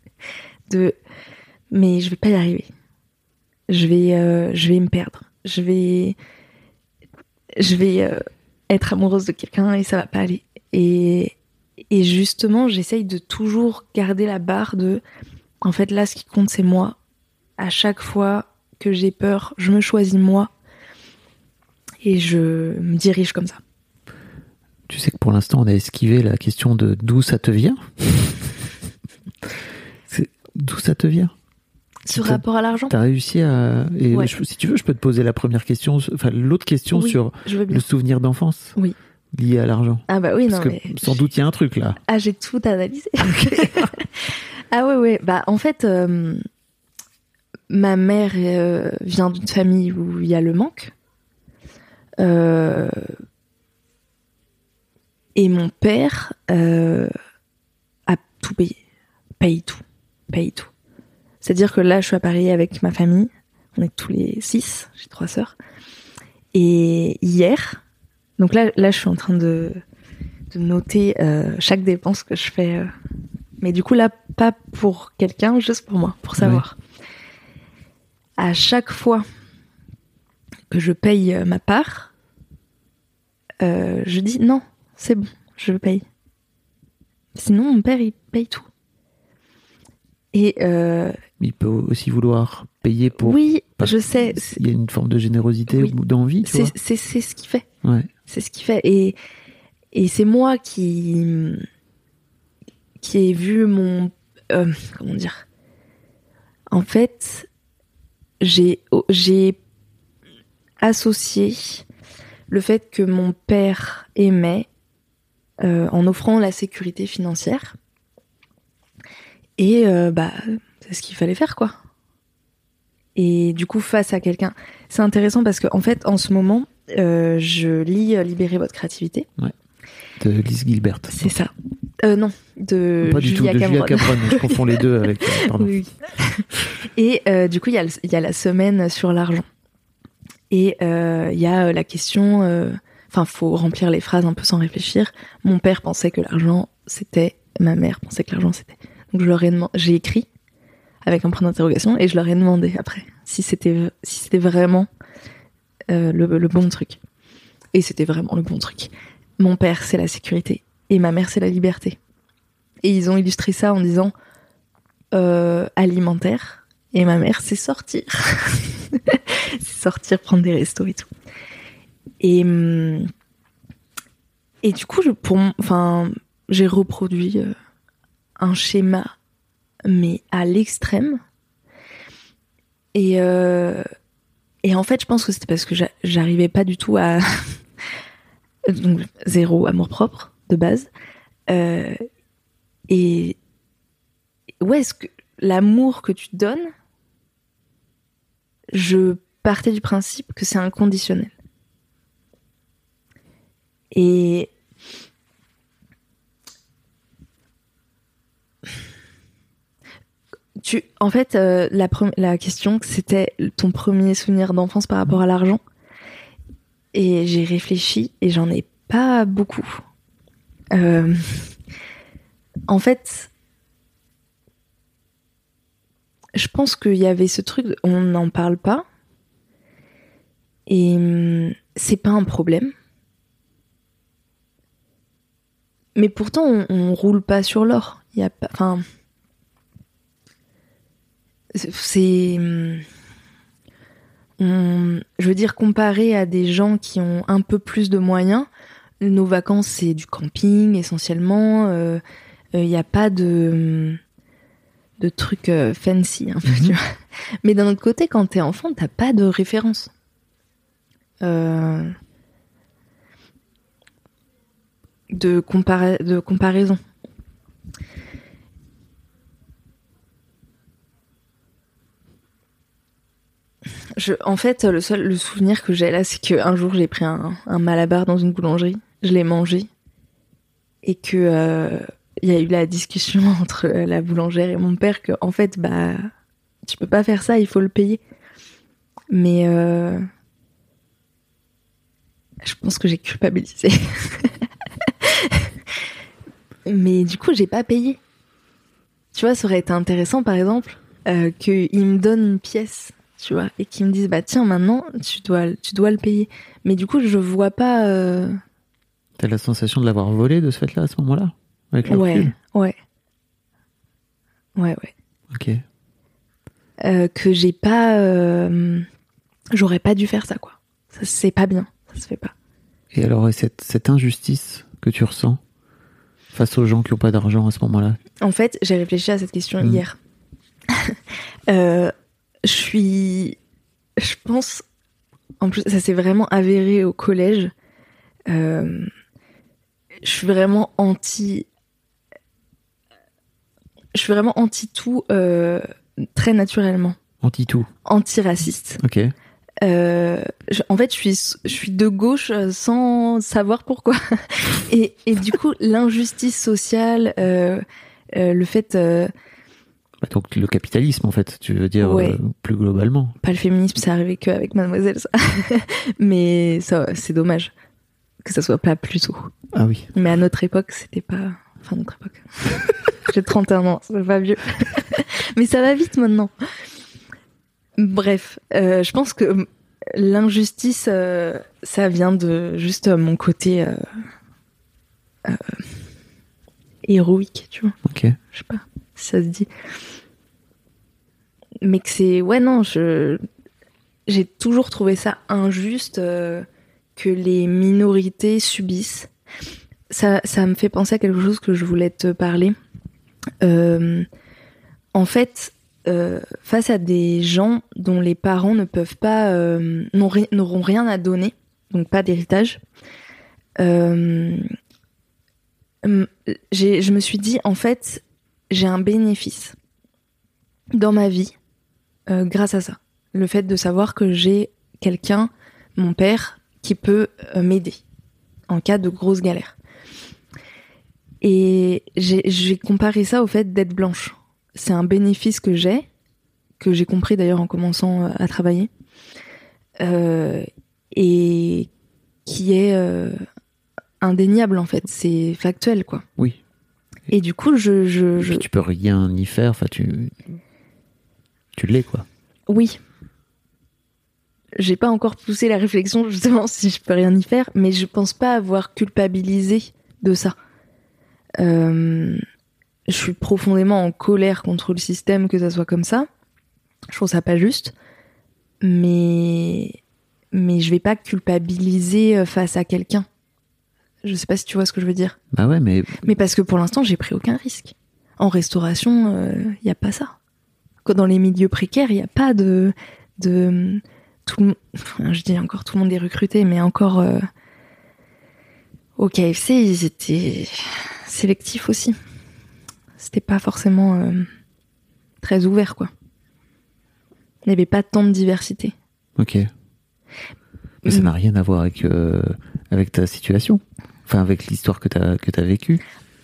de, mais je vais pas y arriver. Je vais, euh, je vais me perdre. Je vais, je vais euh, être amoureuse de quelqu'un et ça va pas aller. Et, et justement, j'essaye de toujours garder la barre de, en fait, là, ce qui compte, c'est moi. À chaque fois que j'ai peur, je me choisis moi et je me dirige comme ça. Tu sais que pour l'instant, on a esquivé la question de d'où ça te vient? D'où ça te vient? Ce rapport à l'argent T'as réussi à. Et Ouais. je- si tu veux, je peux te poser la première question, enfin l'autre question Oui, sur le souvenir d'enfance Oui. lié à l'argent. Ah bah oui, non que mais... sans doute il y a un truc là. Ah, j'ai tout analysé. ah ouais, ouais. Bah en fait, euh, ma mère euh, vient d'une famille où il y a le manque. Euh, et mon père a tout payé. Paye tout. Paye tout. C'est-à-dire que là, je suis à Paris avec ma famille. On est tous les six. J'ai trois sœurs. Et hier, donc là, là, je suis en train de, de noter euh, chaque dépense que je fais. euh. Mais du coup, là, pas pour quelqu'un, juste pour moi, pour savoir. À chaque fois que je paye euh, ma part, euh, je dis non, c'est bon, je paye. Sinon, mon père, il paye tout. Et Il peut aussi vouloir payer pour. oui, parce je sais, Il y a une forme de générosité Oui. ou d'envie, c'est ce qu'il fait. Ouais. C'est ce qu'il fait. Et, et c'est moi qui, qui ai vu mon. euh, comment dire? En fait, j'ai oh, j'ai associé le fait que mon père aimait euh, en offrant la sécurité financière. Et euh, bah, c'est ce qu'il fallait faire, quoi. Et du coup, face à quelqu'un, c'est intéressant parce que en fait, en ce moment, euh, je lis euh, Libérer votre créativité. De Lise Gilbert. C'est ça. Euh, non, de Pas du tout, Julia Julia Cameron. Je confonds les deux avec. Pardon. Oui. Et euh, du coup, il y, y a la semaine sur l'argent. Et il y a la question. Enfin, faut remplir les phrases un peu sans réfléchir. Mon père pensait que l'argent c'était. Ma mère pensait que l'argent c'était. Donc je leur ai demandé. J'ai écrit avec un point d'interrogation et je leur ai demandé après si c'était si c'était vraiment euh, le, bon truc. Et c'était vraiment le bon truc. Mon père c'est la sécurité et ma mère c'est la liberté. Et ils ont illustré ça en disant euh, alimentaire et ma mère c'est sortir c'est sortir prendre des restos et tout et et du coup je pour enfin j'ai reproduit euh, un schéma mais à l'extrême et euh, et en fait je pense que c'était parce que j'a- j'arrivais pas du tout à donc zéro amour propre de base Euh, et ouais, est-ce que l'amour que tu donnes, je partais du principe que c'est inconditionnel. Et en fait, euh, la, question c'était ton premier souvenir d'enfance par rapport à l'argent. Et j'ai réfléchi et j'en ai pas beaucoup. Euh, en fait, je pense qu'il y avait ce truc, on n'en parle pas, et c'est pas un problème. Mais pourtant, on, roule pas sur l'or. Il y a enfin, c'est- hum, on- je veux dire, comparé à des gens qui ont un peu plus de moyens, nos vacances c'est du camping essentiellement. euh, Il n'y a pas de de trucs euh, fancy un peu, tu vois. Mais d'un autre côté, quand t'es enfant, t'as pas de référence. Euh, de, compara- de comparaison. En fait, le seul le souvenir que j'ai là, c'est qu'un jour j'ai pris un, malabar dans une boulangerie, je l'ai mangé et que euh, il y a eu la discussion entre la boulangère et mon père que en fait bah tu peux pas faire ça, il faut le payer. Mais euh, je pense que j'ai culpabilisé. Mais du coup, j'ai pas payé. Tu vois, ça aurait été intéressant, par exemple, euh, qu'il me donne une pièce, tu vois, et qu'il me dise, bah tiens, maintenant, tu dois, tu dois le payer. Mais du coup, je vois pas. euh, T'as la sensation de l'avoir volé de ce fait-là à ce moment-là? Avec le Ouais, recul? ouais. Ouais, ouais. Ok. Euh, que j'ai pas. euh, J'aurais pas dû faire ça, quoi. Ça, c'est pas bien. Ça se fait pas. Et alors, et cette, cette injustice que tu ressens face aux gens qui n'ont pas d'argent à ce moment-là? En fait, j'ai réfléchi à cette question Mm. hier. Euh, je suis. Je pense. En plus, ça s'est vraiment avéré au collège. Euh, je suis vraiment anti. Je suis vraiment anti tout euh, très naturellement. Anti-tout. Anti-raciste. Ok. Euh, je- en fait, je suis, je suis de gauche sans savoir pourquoi. et, et du coup, l'injustice sociale, le fait, Bah, donc le capitalisme, en fait, tu veux dire Ouais. euh, plus globalement. pas le féminisme, c'est arrivé qu'avec Mademoiselle, ça. Mais ça, c'est dommage que ça soit pas plus tôt. Ah oui. Mais à notre époque, c'était pas. Enfin, notre époque. J'ai 31 ans, c'est pas vieux. Mais ça va vite maintenant. Bref, euh, je pense que l'injustice, euh, ça vient de juste mon côté héroïque, tu vois. Ok. Je sais pas ça se dit. Mais que c'est. Ouais, non, je. J'ai toujours trouvé ça injuste euh, que les minorités subissent. Ça, ça me fait penser à quelque chose que je voulais te parler. Euh, en fait, euh, face à des gens dont les parents ne peuvent pas. n'auront rien à donner, donc pas d'héritage, je me suis dit, en fait, j'ai un bénéfice dans ma vie euh, grâce à ça. Le fait de savoir que j'ai quelqu'un, mon père, qui peut euh, m'aider en cas de grosse galère. Et j'ai comparé ça au fait d'être blanche. C'est un bénéfice que j'ai, que j'ai compris d'ailleurs en commençant euh, à travailler, et qui est indéniable en fait. C'est factuel quoi. Oui. Et du coup, je, je, je- tu peux rien y faire. Enfin, tu. Tu l'es, quoi. oui. J'ai pas encore poussé la réflexion justement si je peux rien y faire, mais je pense pas avoir culpabilisé de ça. Euh, je suis profondément en colère contre le système que ça soit comme ça. Je trouve ça pas juste, mais mais je vais pas culpabiliser euh, face à quelqu'un. Je sais pas si tu vois ce que je veux dire. Bah ouais, mais Mais parce que pour l'instant, j'ai pris aucun risque. En restauration, il n'y a pas ça. Dans les milieux précaires, il n'y a pas de, de tout. le- enfin, je dis encore tout le monde est recruté, mais encore euh, au KFC, ils étaient sélectifs aussi. C'était pas forcément euh, très ouvert, quoi. Il n'y avait pas tant de diversité. ok. Mais ça Mm. n'a rien à voir avec euh, avec ta situation. Enfin, avec l'histoire que t'as que t'as vécue.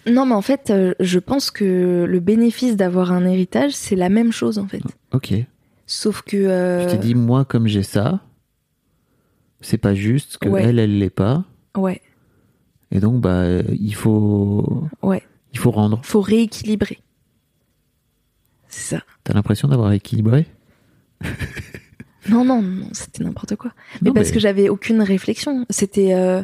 Non, mais en fait, euh, je pense que le bénéfice d'avoir un héritage, c'est la même chose, en fait. Ok. Sauf que. euh, Je t'ai dit, moi, comme j'ai ça, c'est pas juste que Ouais. elle, elle l'est pas. Ouais, Et donc, bah, il faut, ouais. il faut rendre. faut rééquilibrer. C'est ça. T'as l'impression d'avoir équilibré? Non, non, non, c'était n'importe quoi. Mais Non, parce mais- que j'avais aucune réflexion. C'était, euh,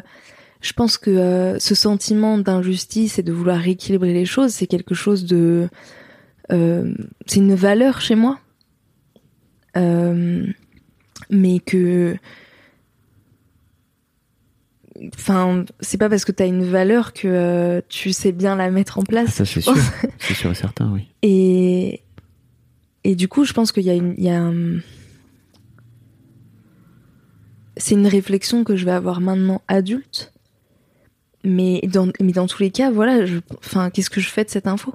je pense que euh, ce sentiment d'injustice et de vouloir rééquilibrer les choses, c'est quelque chose de, euh, c'est une valeur chez moi. Euh, mais que, enfin, c'est pas parce que t'as une valeur que tu sais bien la mettre en Ah, place. Ça, c'est sûr. c'est sûr et certain, oui. Et, et du coup, je pense qu'il y a une. il y a un- C'est une réflexion que je vais avoir maintenant adulte. Mais dans, mais dans tous les cas, voilà, je, enfin, qu'est-ce que je fais de cette info?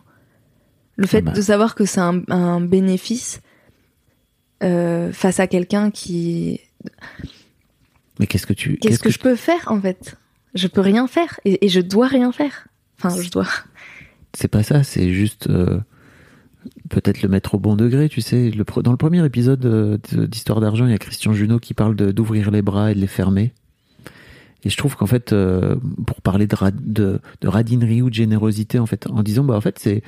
Le fait bah. de savoir que c'est un, un bénéfice euh, face à quelqu'un qui. Mais qu'est-ce que tu, Qu'est-ce que, je peux faire en fait? Je peux rien faire et, et je dois rien faire. Enfin, je dois. c'est pas ça, c'est juste euh, peut-être le mettre au bon degré, tu sais. Le, dans le premier épisode euh, d'Histoire d'argent, il y a Christian Junot qui parle d'ouvrir les bras et de les fermer. Et je trouve qu'en fait, euh, pour parler de, de, de radinerie ou de générosité, en fait, en disant, bah, en fait, c'est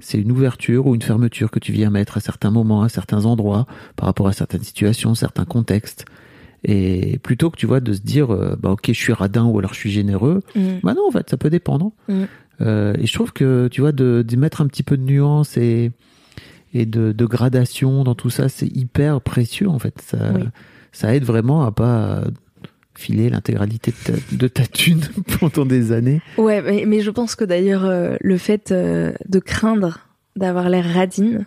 c'est une ouverture ou une fermeture que tu viens mettre à certains moments, à certains endroits, par rapport à certaines situations, certains contextes. Et plutôt que tu vois de se dire, euh, bah ok, je suis radin ou alors je suis généreux, Mm. bah non, en fait, ça peut dépendre. Mm. Euh, et je trouve que, tu vois, de, de mettre un petit peu de nuance et, et de, de gradation dans tout ça, c'est hyper précieux, en fait. Ça, Oui. ça aide vraiment à pas filer l'intégralité de ta, de ta thune pendant des années. Ouais, mais, mais je pense que d'ailleurs, euh, le fait euh, de craindre d'avoir l'air radine,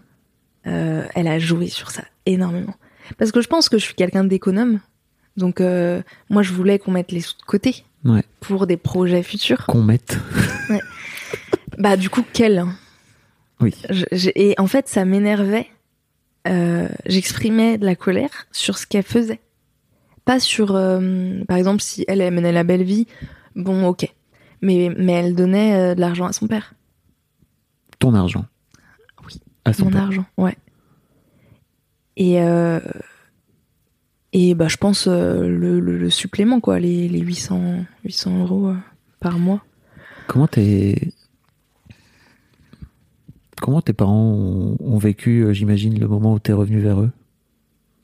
euh, elle a joué sur ça énormément. Parce que je pense que je suis quelqu'un d'économe. Donc, moi, je voulais qu'on mette les sous de côté Ouais. pour des projets futurs. Qu'on mette. Bah, du coup, quel Oui. Je- j'ai- Et en fait, ça m'énervait. J'exprimais de la colère sur ce qu'elle faisait. Pas sur, euh, par exemple, si elle, elle menait la belle vie, bon, ok. Mais, mais elle donnait euh, de l'argent à son père. Ton argent. Oui. À son Mon père. argent, ouais. Et, euh, et bah, je pense le, le, le supplément, quoi, les, les 800, 800 euros par mois. Comment t'es. Comment tes parents ont, ont vécu, j'imagine, le moment où t'es revenu vers eux?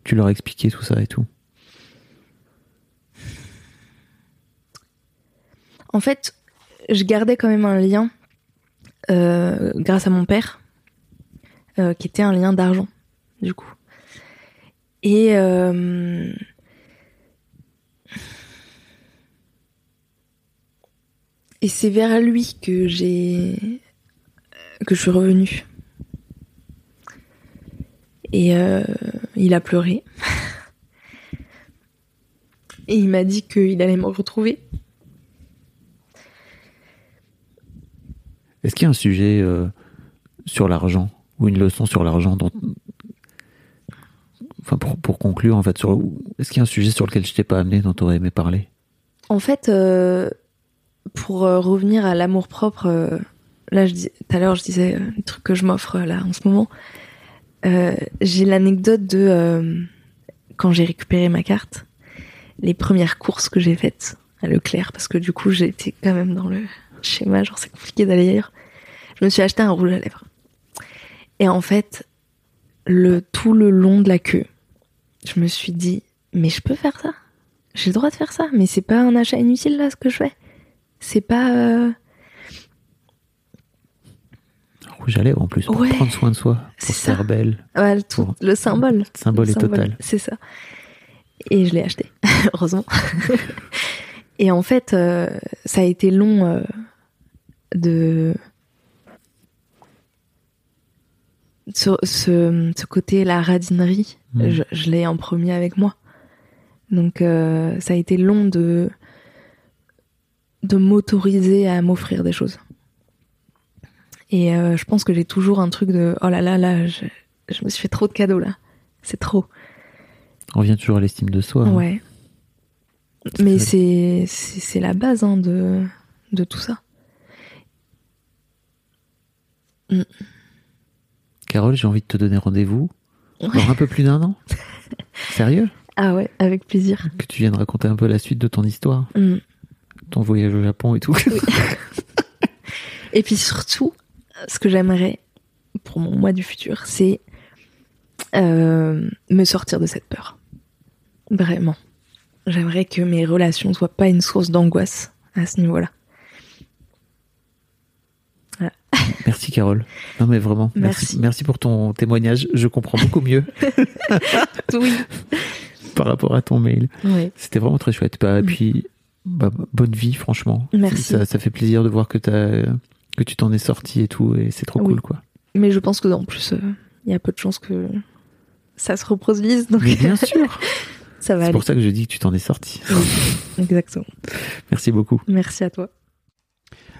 Tu leur as expliqué tout ça et tout? En fait, je gardais quand même un lien euh, grâce à mon père, euh, qui était un lien d'argent, du coup. Et euh, c'est vers lui que j'ai que je suis revenue. Et euh, il a pleuré. Et il m'a dit qu'il allait me retrouver. Est-ce qu'il y a un sujet euh, sur l'argent ou une leçon sur l'argent. Enfin, pour, conclure, en fait, est-ce qu'il y a un sujet sur lequel je t'ai pas amené, dont tu aurais aimé parler? En fait, euh, pour euh, revenir à l'amour propre, là, je tout à l'heure, je disais le truc que je m'offre là en ce moment. J'ai l'anecdote de quand j'ai récupéré ma carte, les premières courses que j'ai faites à Leclerc, parce que du coup, j'étais quand même dans le schéma, genre c'est compliqué d'aller ailleurs. Je me suis acheté un rouge à lèvres. Et en fait, le tout le long de la queue, je me suis dit, mais je peux faire ça? J'ai le droit de faire ça, mais c'est pas un achat inutile là ce que je fais. C'est pas. euh, Rouge à lèvres en plus, pour Ouais. prendre soin de soi, pour C'est se faire ça. belle. ouais, le, tout- Pour- le symbole. Le symbole Le est total. C'est ça. Et je l'ai acheté, heureusement. Et en fait, euh, ça a été long euh, de. Ce, ce, ce côté, la radinerie, Mm. je, je l'ai en premier avec moi. Donc, euh, ça a été long de, de m'autoriser à m'offrir des choses. Et euh, je pense que j'ai toujours un truc de oh là là là, je, je me suis fait trop de cadeaux là. C'est trop. On revient toujours à l'estime de soi. hein. Ouais. Mais c'est c'est la base hein, de de tout ça. Carole, j'ai envie de te donner rendez-vous Ouais. dans un peu plus d'un an. Sérieux? Ah ouais, avec plaisir. Que tu viennes raconter un peu la suite de ton histoire, Mm. ton voyage au Japon et tout. Et puis surtout, ce que j'aimerais pour mon mois du futur, c'est euh, me sortir de cette peur. Vraiment. J'aimerais que mes relations soient pas une source d'angoisse à ce niveau-là. Merci Carole. Non mais vraiment, merci. Merci. merci pour ton témoignage. Je comprends beaucoup mieux Oui. par rapport à ton mail. Ouais. C'était vraiment très chouette. Bah, et Mm. puis, bah, bonne vie, franchement. Merci. Ça, ça fait plaisir de voir que, t'as- que tu t'en es sorti et tout, et c'est trop Oui. cool, quoi. Mais je pense que en plus, euh, il y a peu de chances que ça se reproduise. Donc Mais bien sûr ça va C'est pour ça que je dis que tu t'en es sorti. Exactement. Merci beaucoup. Merci à toi.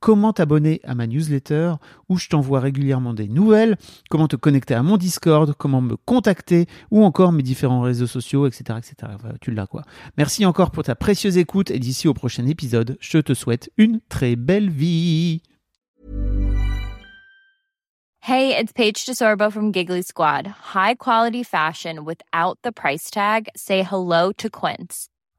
comment t'abonner à ma newsletter où je t'envoie régulièrement des nouvelles, comment te connecter à mon Discord, comment me contacter ou encore mes différents réseaux sociaux, etc. etc. tu l'as quoi. Merci encore pour ta précieuse écoute et d'ici au prochain épisode, je te souhaite une très belle vie. Hey, it's Paige DeSorbo from Giggly Squad. High quality fashion without the price tag. Say hello to Quince.